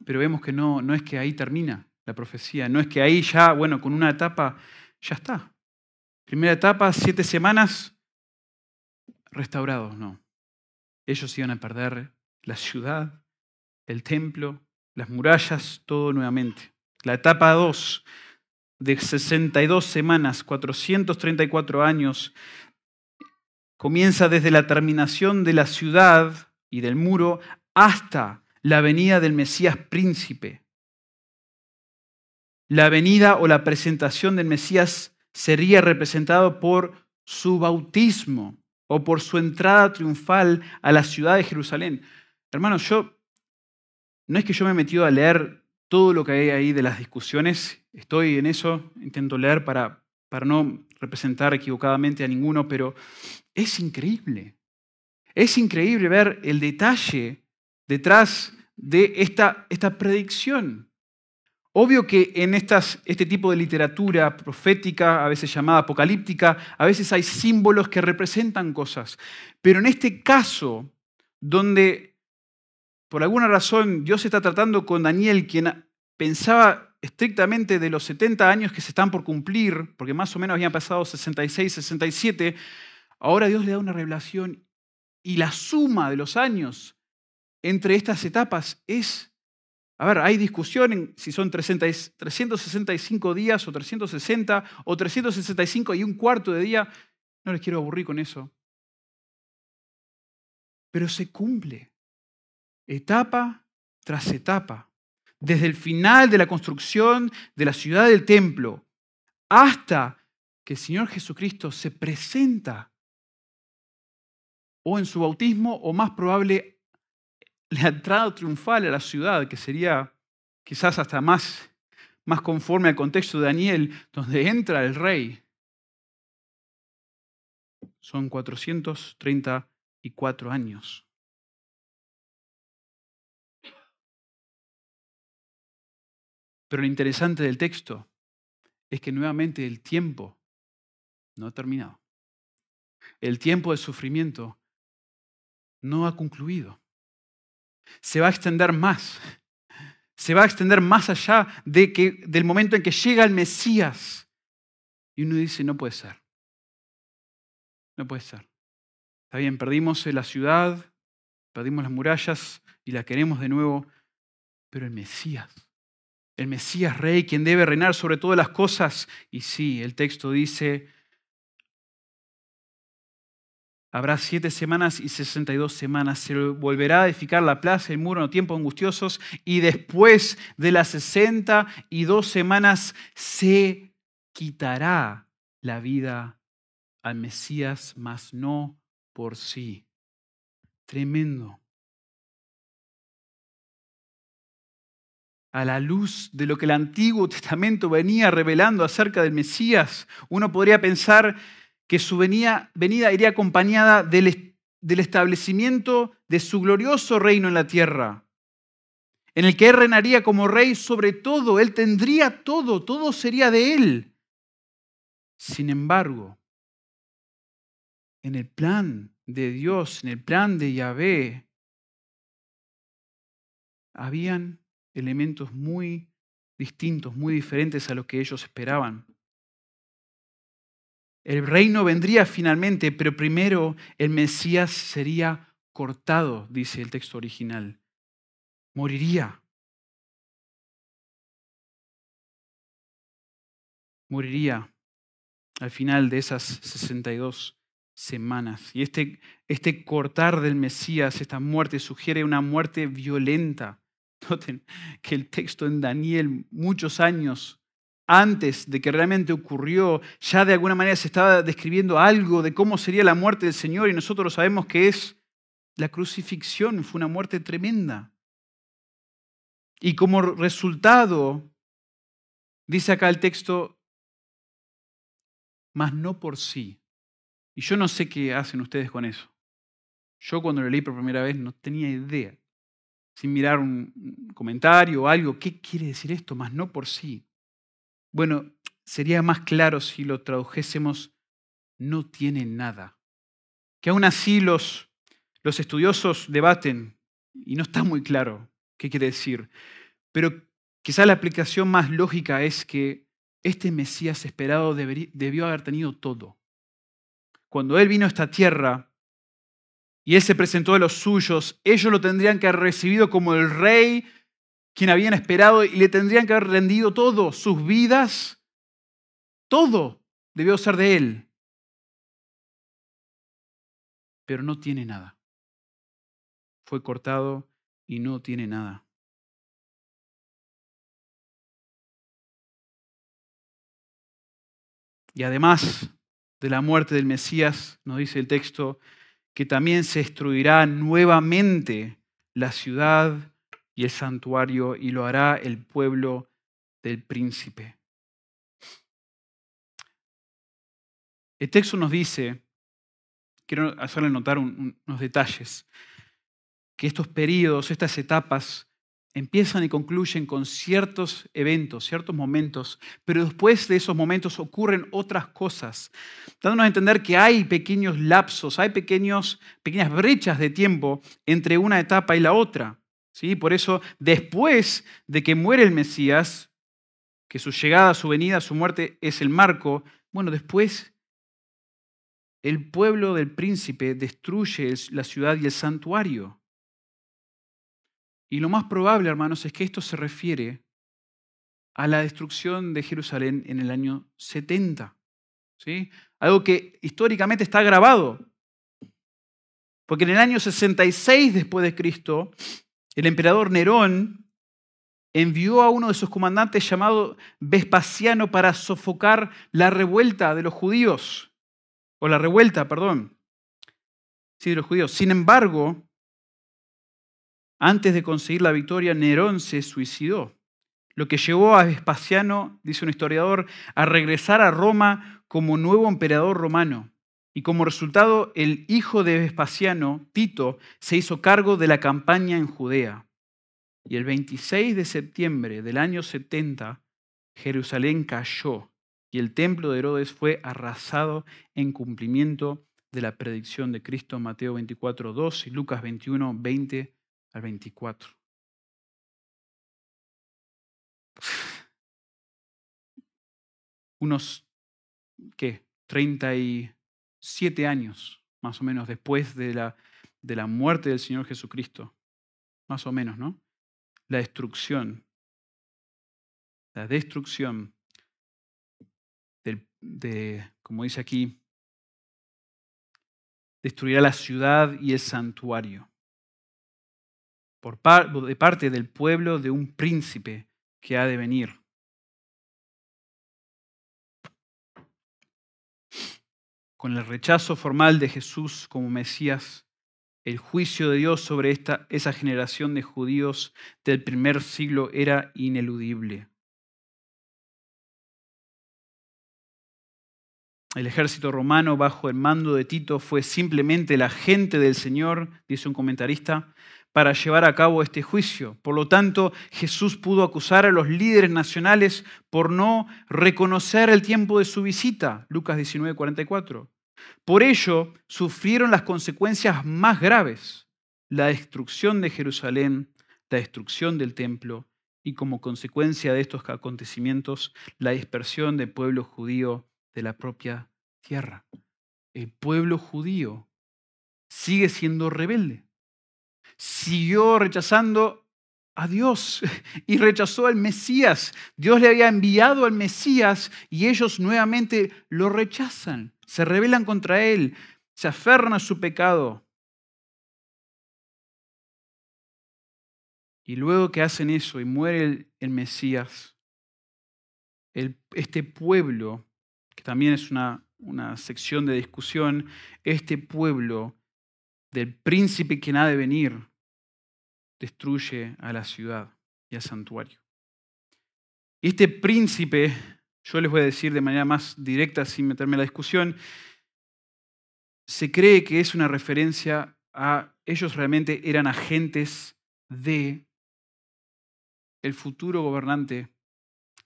Pero vemos que no, no es que ahí termina la profecía, no es que ahí ya, bueno, con una etapa ya está. Primera etapa, siete semanas, restaurados, no. Ellos iban a perder la ciudad, el templo, las murallas, todo nuevamente. La etapa 2, de 62 semanas, 434 años, comienza desde la terminación de la ciudad y del muro hasta la venida del Mesías príncipe. La venida o la presentación del Mesías sería representado por su bautismo o por su entrada triunfal a la ciudad de Jerusalén. Hermanos, yo no es que yo me he metido a leer todo lo que hay ahí de las discusiones, estoy en eso, intento leer para, para no representar equivocadamente a ninguno, pero es increíble. Es increíble ver el detalle detrás de esta, esta predicción. Obvio que en este tipo de literatura profética, a veces llamada apocalíptica, a veces hay símbolos que representan cosas. Pero en este caso, donde por alguna razón Dios está tratando con Daniel, quien pensaba estrictamente de los 70 años que se están por cumplir, porque más o menos habían pasado 66, 67, ahora Dios le da una revelación y la suma de los años entre estas etapas es a ver, hay discusión en si son 365 días o 360 o 365 y un cuarto de día. No les quiero aburrir con eso. Pero se cumple etapa tras etapa. Desde el final de la construcción de la ciudad del templo hasta que el Señor Jesucristo se presenta o en su bautismo o más probable la entrada triunfal a la ciudad, que sería quizás hasta más, más conforme al contexto de Daniel, donde entra el rey. Son 434 años. Pero lo interesante del texto es que nuevamente el tiempo no ha terminado. El tiempo de sufrimiento no ha concluido se va a extender más. Se va a extender más allá de que, del momento en que llega el Mesías. Y uno dice, no puede ser. No puede ser. Está bien, perdimos la ciudad, perdimos las murallas y la queremos de nuevo, pero el Mesías, el Mesías rey, quien debe reinar sobre todas las cosas. Y sí, el texto dice, Habrá siete semanas y sesenta y dos semanas. Se volverá a edificar la plaza, el muro en tiempos angustiosos. Y después de las sesenta y dos semanas se quitará la vida al Mesías, mas no por sí. Tremendo. A la luz de lo que el Antiguo Testamento venía revelando acerca del Mesías, uno podría pensar que su venida, iría acompañada del, establecimiento de su glorioso reino en la tierra, en el que Él reinaría como rey sobre todo, Él tendría todo, todo sería de Él. Sin embargo, en el plan de Dios, en el plan de Yahvé, habían elementos muy distintos, muy diferentes a lo que ellos esperaban. El reino vendría finalmente, pero primero el Mesías sería cortado, dice el texto original. Moriría. Moriría al final de esas 62 semanas. Y este, este cortar del Mesías, esta muerte, sugiere una muerte violenta. Noten que el texto en Daniel, muchos años antes de que realmente ocurrió, ya de alguna manera se estaba describiendo algo de cómo sería la muerte del Señor y nosotros sabemos que es la crucifixión, fue una muerte tremenda. Y como resultado, dice acá el texto, mas no por sí. Y yo no sé qué hacen ustedes con eso. Yo cuando lo leí por primera vez no tenía idea, sin mirar un comentario o algo, ¿qué quiere decir esto? Mas no por sí. Bueno, sería más claro si lo tradujésemos, no tiene nada. Que aún así los, los estudiosos debaten y no está muy claro qué quiere decir. Pero quizá la aplicación más lógica es que este Mesías esperado debió haber tenido todo. Cuando Él vino a esta tierra y Él se presentó a los suyos, ellos lo tendrían que haber recibido como el rey quien habían esperado y le tendrían que haber rendido todo, sus vidas, todo debió ser de Él. Pero no tiene nada. Fue cortado y no tiene nada. Y además de la muerte del Mesías, nos dice el texto, que también se destruirá nuevamente la ciudad y el santuario y lo hará el pueblo del príncipe. El texto nos dice, quiero hacerle notar unos detalles, que estos periodos, estas etapas, empiezan y concluyen con ciertos eventos, ciertos momentos, pero después de esos momentos ocurren otras cosas, dándonos a entender que hay pequeños lapsos, hay pequeños, pequeñas brechas de tiempo entre una etapa y la otra. ¿Sí? Por eso, después de que muere el Mesías, que su llegada, su venida, su muerte es el marco, bueno, después el pueblo del príncipe destruye la ciudad y el santuario. Y lo más probable, hermanos, es que esto se refiere a la destrucción de Jerusalén en el año 70. ¿sí? Algo que históricamente está grabado. Porque en el año 66 después de Cristo, el emperador Nerón envió a uno de sus comandantes llamado Vespasiano para sofocar la revuelta de los judíos. O la revuelta, perdón. Sí, de los judíos. Sin embargo, antes de conseguir la victoria, Nerón se suicidó, lo que llevó a Vespasiano, dice un historiador, a regresar a Roma como nuevo emperador romano. Y como resultado, el hijo de Vespasiano, Tito, se hizo cargo de la campaña en Judea. Y el 26 de septiembre del año 70, Jerusalén cayó y el templo de Herodes fue arrasado en cumplimiento de la predicción de Cristo en Mateo 24, 2 y Lucas 21, 20 al 24. Unos, ¿qué? 37 años, más o menos, después de la, de la muerte del Señor Jesucristo. Más o menos, ¿no? La destrucción. La destrucción de, como dice aquí, destruirá la ciudad y el santuario por de parte del pueblo de un príncipe que ha de venir. Con el rechazo formal de Jesús como Mesías, el juicio de Dios sobre esta, esa generación de judíos del primer siglo era ineludible. El ejército romano bajo el mando de Tito fue simplemente la gente del Señor, dice un comentarista, para llevar a cabo este juicio. Por lo tanto, Jesús pudo acusar a los líderes nacionales por no reconocer el tiempo de su visita, Lucas 19, 44. Por ello, sufrieron las consecuencias más graves, la destrucción de Jerusalén, la destrucción del templo y como consecuencia de estos acontecimientos, la dispersión del pueblo judío de la propia tierra. El pueblo judío sigue siendo rebelde siguió rechazando a Dios y rechazó al Mesías. Dios le había enviado al Mesías y ellos nuevamente lo rechazan, se rebelan contra él, se aferran a su pecado. Y luego que hacen eso y muere el, Mesías, este pueblo, que también es una, una sección de discusión, este pueblo del príncipe que ha de venir, destruye a la ciudad y al santuario. Y este príncipe, yo les voy a decir de manera más directa sin meterme en la discusión, se cree que es una referencia a ellos realmente eran agentes de el futuro gobernante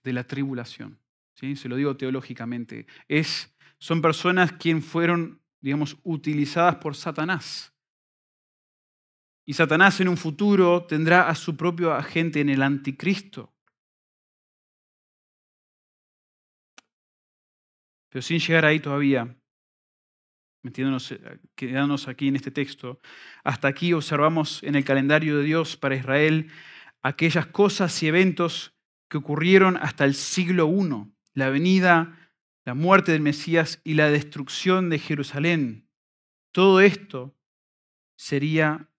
de la tribulación. ¿sí? Se lo digo teológicamente. Es, son personas quienes fueron, digamos, utilizadas por Satanás Y Satanás en un futuro tendrá a su propio agente en el anticristo. Pero sin llegar ahí todavía, metiéndonos, eh, quedándonos aquí en este texto, hasta aquí observamos en el calendario de Dios para Israel aquellas cosas y eventos que ocurrieron hasta el siglo I, la venida, la muerte del Mesías y la destrucción de Jerusalén. Todo esto sería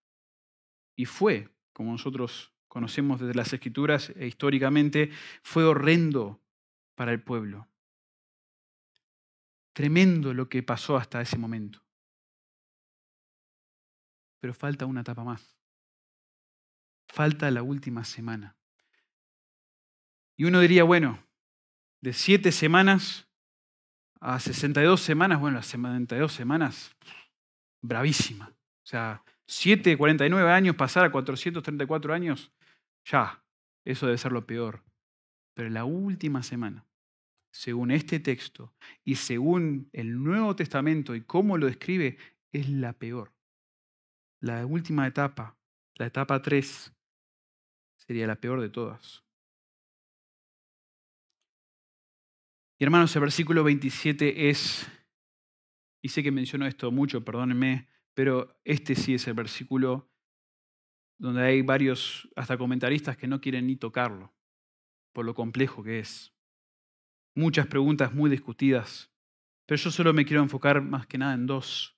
y fue, como nosotros conocemos desde las escrituras e históricamente, fue horrendo para el pueblo. Tremendo lo que pasó hasta ese momento. Pero falta una etapa más. Falta la última semana. Y uno diría, bueno, de siete semanas a 62 semanas, bueno, las 72 semanas, bravísima. O sea, 7, 49 años, pasar a 434 años, ya, eso debe ser lo peor. Pero la última semana, según este texto y según el Nuevo Testamento y cómo lo describe, es la peor. La última etapa, la etapa 3, sería la peor de todas. Y hermanos, el versículo 27 es, y sé que menciono esto mucho, perdónenme, pero este sí es el versículo donde hay varios, hasta comentaristas, que no quieren ni tocarlo, por lo complejo que es. Muchas preguntas muy discutidas, pero yo solo me quiero enfocar más que nada en dos.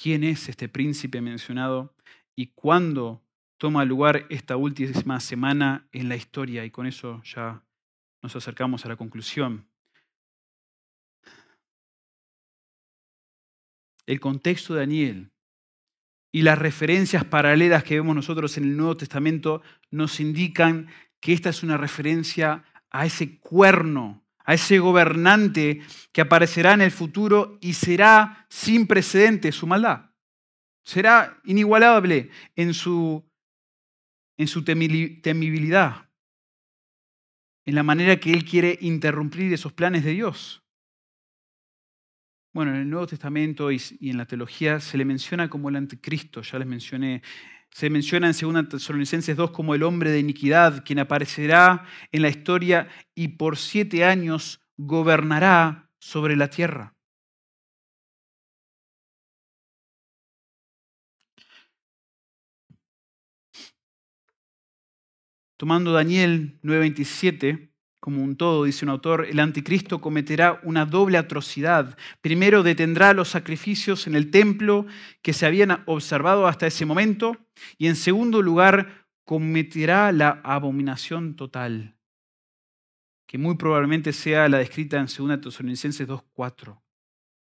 ¿Quién es este príncipe mencionado y cuándo toma lugar esta última semana en la historia? Y con eso ya nos acercamos a la conclusión. El contexto de Daniel y las referencias paralelas que vemos nosotros en el Nuevo Testamento nos indican que esta es una referencia a ese cuerno, a ese gobernante que aparecerá en el futuro y será sin precedente su maldad. Será inigualable en su, en su temibilidad, en la manera que él quiere interrumpir esos planes de Dios. Bueno, en el Nuevo Testamento y, en la teología se le menciona como el anticristo, ya les mencioné. Se menciona en 2 Tesalonicenses 2 como el hombre de iniquidad, quien aparecerá en la historia y por siete años gobernará sobre la tierra. Tomando Daniel 9:27, como un todo, dice un autor, el anticristo cometerá una doble atrocidad. Primero detendrá los sacrificios en el templo que se habían observado hasta ese momento y en segundo lugar cometerá la abominación total, que muy probablemente sea la descrita en 2 Tesalonicenses 2.4.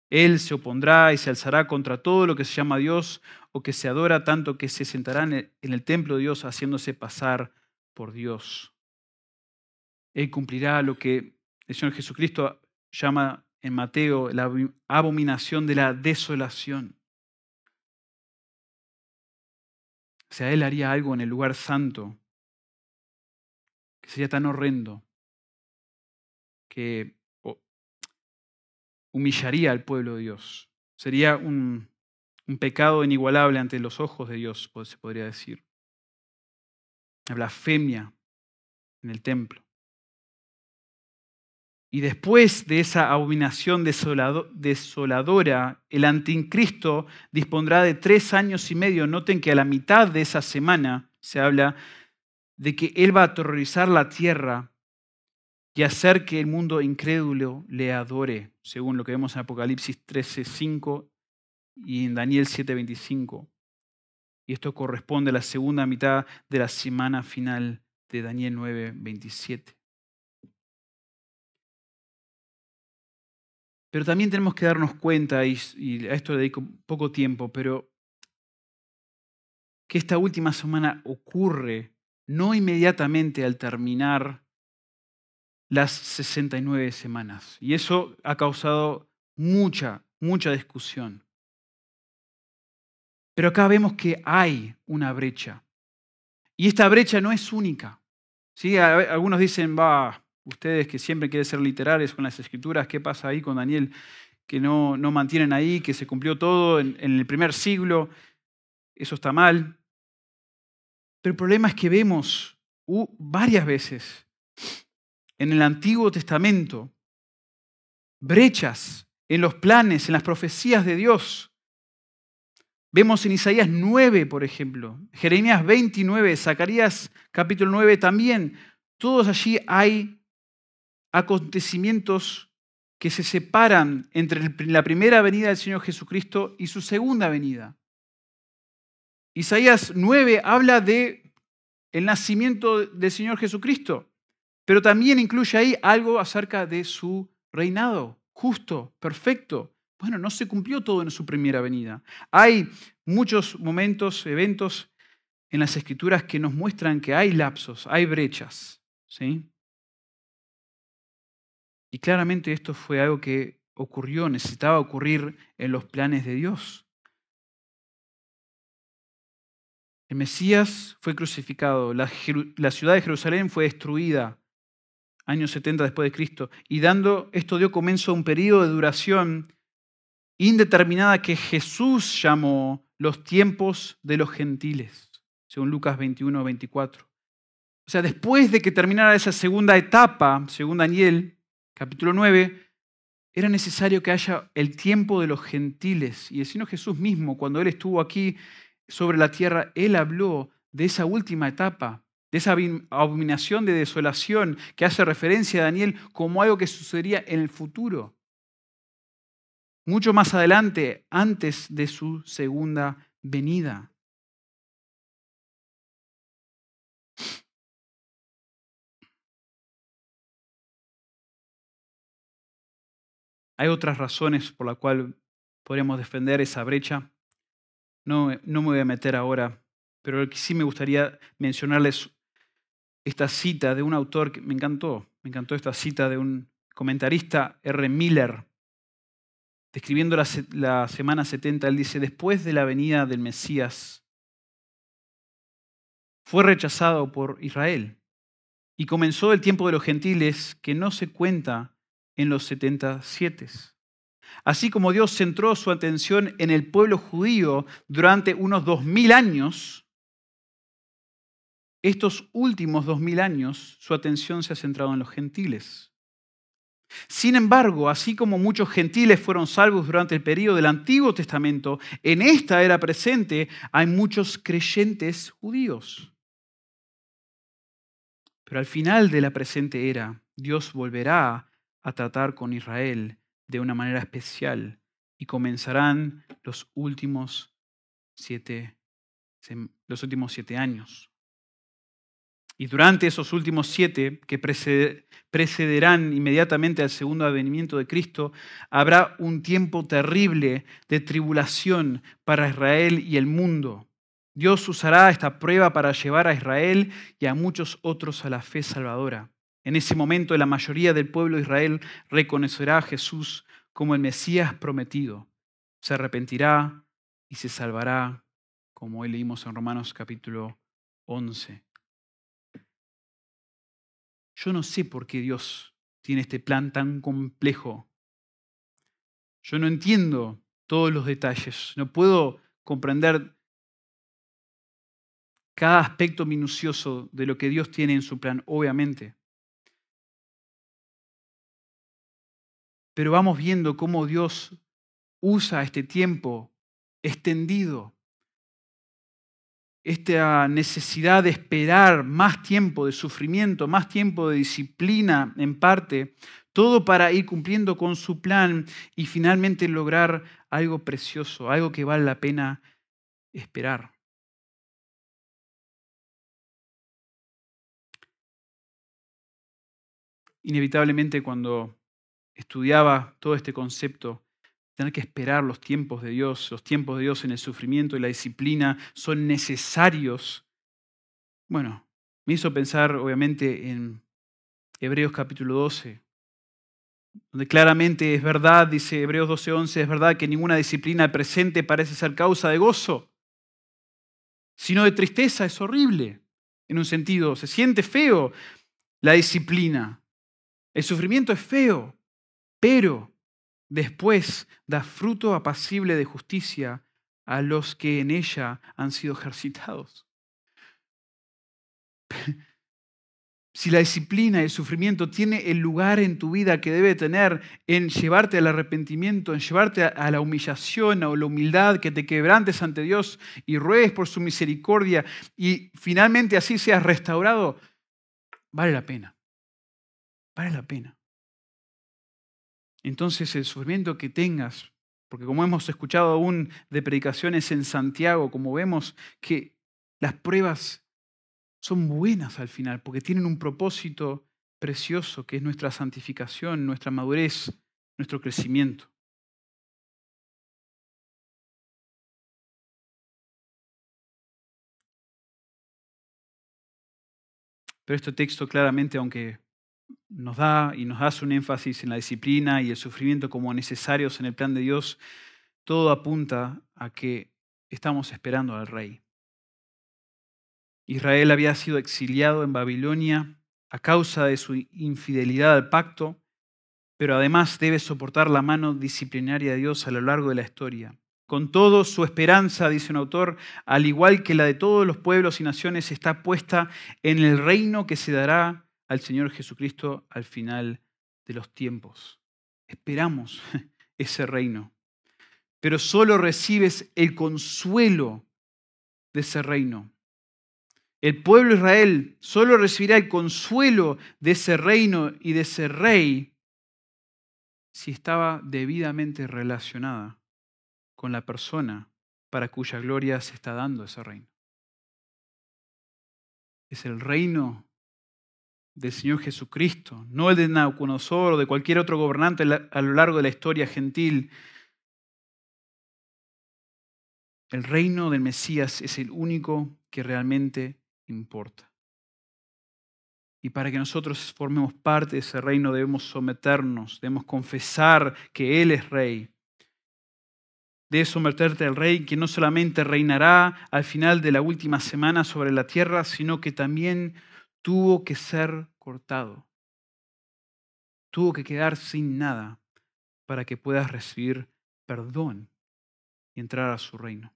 Él se opondrá y se alzará contra todo lo que se llama Dios o que se adora, tanto que se sentará en el templo de Dios haciéndose pasar por Dios. Él cumplirá lo que el Señor Jesucristo llama en Mateo la abominación de la desolación. O sea, Él haría algo en el lugar santo que sería tan horrendo que humillaría al pueblo de Dios. Sería un, pecado inigualable ante los ojos de Dios, se podría decir. La blasfemia en el templo. Y después de esa abominación desoladora, el anticristo dispondrá de tres años y medio. Noten que a la mitad de esa semana se habla de que él va a aterrorizar la tierra y hacer que el mundo incrédulo le adore, según lo que vemos en Apocalipsis 13:5 y en Daniel 7:25. Y esto corresponde a la segunda mitad de la semana final de Daniel 9:27. Pero también tenemos que darnos cuenta, y, a esto le dedico poco tiempo, pero que esta última semana ocurre no inmediatamente al terminar las 69 semanas. Y eso ha causado mucha, mucha discusión. Pero acá vemos que hay una brecha. Y esta brecha no es única. ¿Sí? Algunos dicen, va, ustedes que siempre quieren ser literales con las escrituras, ¿qué pasa ahí con Daniel? Que no, no mantienen ahí, que se cumplió todo en, el primer siglo. Eso está mal. Pero el problema es que vemos varias veces en el Antiguo Testamento brechas en los planes, en las profecías de Dios. Vemos en Isaías 9, por ejemplo, Jeremías 29, Zacarías capítulo 9 también. Todos allí hay acontecimientos que se separan entre la primera venida del Señor Jesucristo y su segunda venida. Isaías 9 habla de el nacimiento del Señor Jesucristo, pero también incluye ahí algo acerca de su reinado justo, perfecto. Bueno, no se cumplió todo en su primera venida. Hay muchos momentos, eventos en las escrituras que nos muestran que hay lapsos, hay brechas. ¿sí? Y claramente esto fue algo que ocurrió, necesitaba ocurrir en los planes de Dios. El Mesías fue crucificado, la, ciudad de Jerusalén fue destruida, años 70 después de Cristo, y dando esto dio comienzo a un periodo de duración indeterminada que Jesús llamó los tiempos de los gentiles, según Lucas 21, 24. O sea, después de que terminara esa segunda etapa, según Daniel, capítulo 9, era necesario que haya el tiempo de los gentiles. Y el Señor Jesús mismo, cuando Él estuvo aquí sobre la tierra, Él habló de esa última etapa, de esa abominación de desolación que hace referencia a Daniel como algo que sucedería en el futuro. Mucho más adelante, antes de su segunda venida. Hay otras razones por las cuales podríamos defender esa brecha. No, no me voy a meter ahora, pero sí me gustaría mencionarles esta cita de un autor que me encantó, me encantó esta cita de un comentarista, R. Miller, describiendo la, la semana 70, él dice, después de la venida del Mesías, fue rechazado por Israel y comenzó el tiempo de los gentiles que no se cuenta en los 77. Así como Dios centró su atención en el pueblo judío durante unos dos mil años, estos últimos dos mil años su atención se ha centrado en los gentiles. Sin embargo, así como muchos gentiles fueron salvos durante el periodo del Antiguo Testamento, en esta era presente hay muchos creyentes judíos. Pero al final de la presente era, Dios volverá a tratar con Israel de una manera especial y comenzarán los últimos siete, los últimos siete años. Y durante esos últimos siete, que precederán inmediatamente al segundo advenimiento de Cristo, habrá un tiempo terrible de tribulación para Israel y el mundo. Dios usará esta prueba para llevar a Israel y a muchos otros a la fe salvadora. En ese momento la mayoría del pueblo de Israel reconocerá a Jesús como el Mesías prometido. Se arrepentirá y se salvará, como hoy leímos en Romanos capítulo 11. Yo no sé por qué Dios tiene este plan tan complejo. Yo no entiendo todos los detalles. No puedo comprender cada aspecto minucioso de lo que Dios tiene en su plan, obviamente. Pero vamos viendo cómo Dios usa este tiempo extendido esta necesidad de esperar más tiempo de sufrimiento, más tiempo de disciplina en parte, todo para ir cumpliendo con su plan y finalmente lograr algo precioso, algo que vale la pena esperar. Inevitablemente cuando estudiaba todo este concepto, Tener que esperar los tiempos de Dios, los tiempos de Dios en el sufrimiento y la disciplina son necesarios. Bueno, me hizo pensar obviamente en Hebreos capítulo 12, donde claramente es verdad, dice Hebreos 12:11, es verdad que ninguna disciplina presente parece ser causa de gozo, sino de tristeza, es horrible. En un sentido, se siente feo la disciplina. El sufrimiento es feo, pero Después da fruto apacible de justicia a los que en ella han sido ejercitados. si la disciplina y el sufrimiento tiene el lugar en tu vida que debe tener en llevarte al arrepentimiento, en llevarte a la humillación o la humildad, que te quebrantes ante Dios y ruegues por su misericordia y finalmente así seas restaurado, vale la pena. Vale la pena. Entonces el sufrimiento que tengas, porque como hemos escuchado aún de predicaciones en Santiago, como vemos que las pruebas son buenas al final, porque tienen un propósito precioso, que es nuestra santificación, nuestra madurez, nuestro crecimiento. Pero este texto claramente, aunque nos da y nos hace un énfasis en la disciplina y el sufrimiento como necesarios en el plan de Dios, todo apunta a que estamos esperando al Rey. Israel había sido exiliado en Babilonia a causa de su infidelidad al pacto, pero además debe soportar la mano disciplinaria de Dios a lo largo de la historia. Con todo, su esperanza, dice un autor, al igual que la de todos los pueblos y naciones, está puesta en el reino que se dará al Señor Jesucristo al final de los tiempos. Esperamos ese reino, pero solo recibes el consuelo de ese reino el pueblo de Israel solo recibirá el consuelo de ese reino y de ese rey si estaba debidamente relacionada con la persona para cuya gloria se está dando ese reino. Es el reino del Señor Jesucristo, no el de Nabucodonosor o de cualquier otro gobernante a lo largo de la historia gentil. El reino del Mesías es el único que realmente importa. Y para que nosotros formemos parte de ese reino debemos someternos, debemos confesar que Él es rey. Debes someterte al rey que no solamente reinará al final de la última semana sobre la tierra, sino que también tuvo que ser cortado. Tuvo que quedar sin nada para que puedas recibir perdón y entrar a su reino.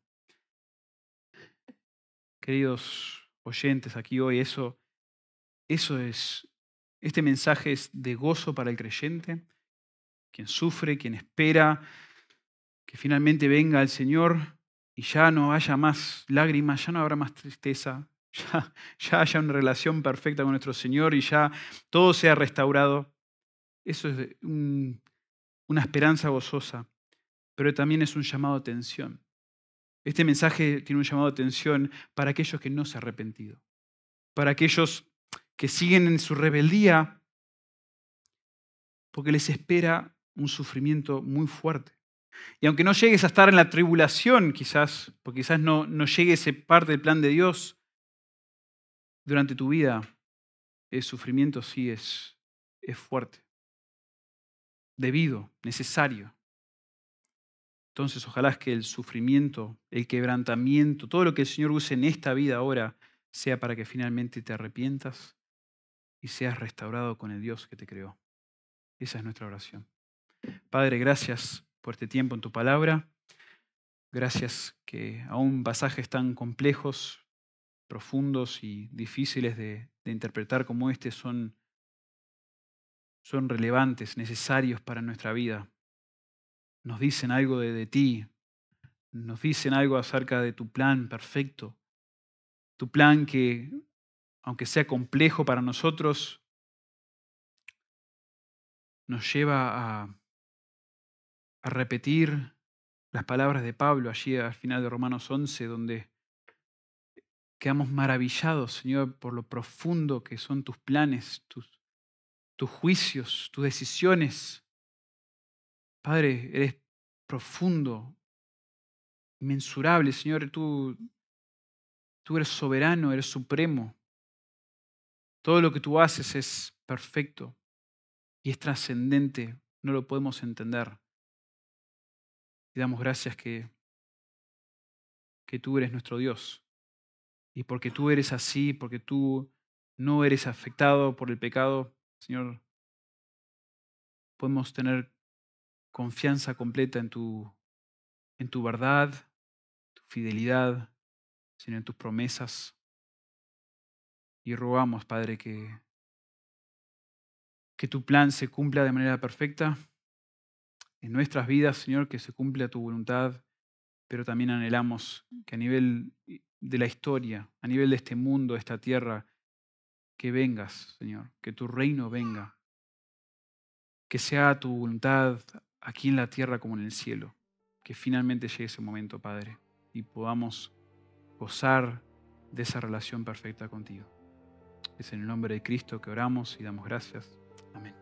Queridos oyentes aquí hoy, eso, eso es, este mensaje es de gozo para el creyente, quien sufre, quien espera que finalmente venga el Señor y ya no haya más lágrimas, ya no habrá más tristeza, ya, ya haya una relación perfecta con nuestro Señor y ya todo sea restaurado. Eso es una esperanza gozosa, pero también es un llamado a atención. Este mensaje tiene un llamado de atención para aquellos que no se han arrepentido, para aquellos que siguen en su rebeldía, porque les espera un sufrimiento muy fuerte. Y aunque no llegues a estar en la tribulación, quizás, porque quizás no, no llegue ese parte del plan de Dios durante tu vida, el sufrimiento sí es, es fuerte, debido, necesario. Entonces, ojalá que el sufrimiento, el quebrantamiento, todo lo que el Señor use en esta vida ahora, sea para que finalmente te arrepientas y seas restaurado con el Dios que te creó. Esa es nuestra oración. Padre, gracias por este tiempo en tu palabra. Gracias que aún pasajes tan complejos, profundos y difíciles de, interpretar como este son, son relevantes, necesarios para nuestra vida. Nos dicen algo de, ti, nos dicen algo acerca de tu plan perfecto, tu plan que, aunque sea complejo para nosotros, nos lleva a, a repetir las palabras de Pablo allí al final de Romanos 11, donde quedamos maravillados, Señor, por lo profundo que son tus planes, tus, tus juicios, tus decisiones. Padre, eres profundo, inmensurable, Señor, tú, tú eres soberano, eres supremo. Todo lo que tú haces es perfecto y es trascendente, no lo podemos entender. Y damos gracias que, que tú eres nuestro Dios. Y porque tú eres así, porque tú no eres afectado por el pecado, Señor, podemos tener confianza completa en tu, en tu verdad, tu fidelidad, sino en tus promesas. Y rogamos, Padre, que, que tu plan se cumpla de manera perfecta en nuestras vidas, Señor, que se cumpla tu voluntad, pero también anhelamos que a nivel de la historia, a nivel de este mundo, de esta tierra, que vengas, Señor, que tu reino venga, que sea tu voluntad aquí en la tierra como en el cielo, que finalmente llegue ese momento, Padre, y podamos gozar de esa relación perfecta contigo. Es en el nombre de Cristo que oramos y damos gracias. Amén.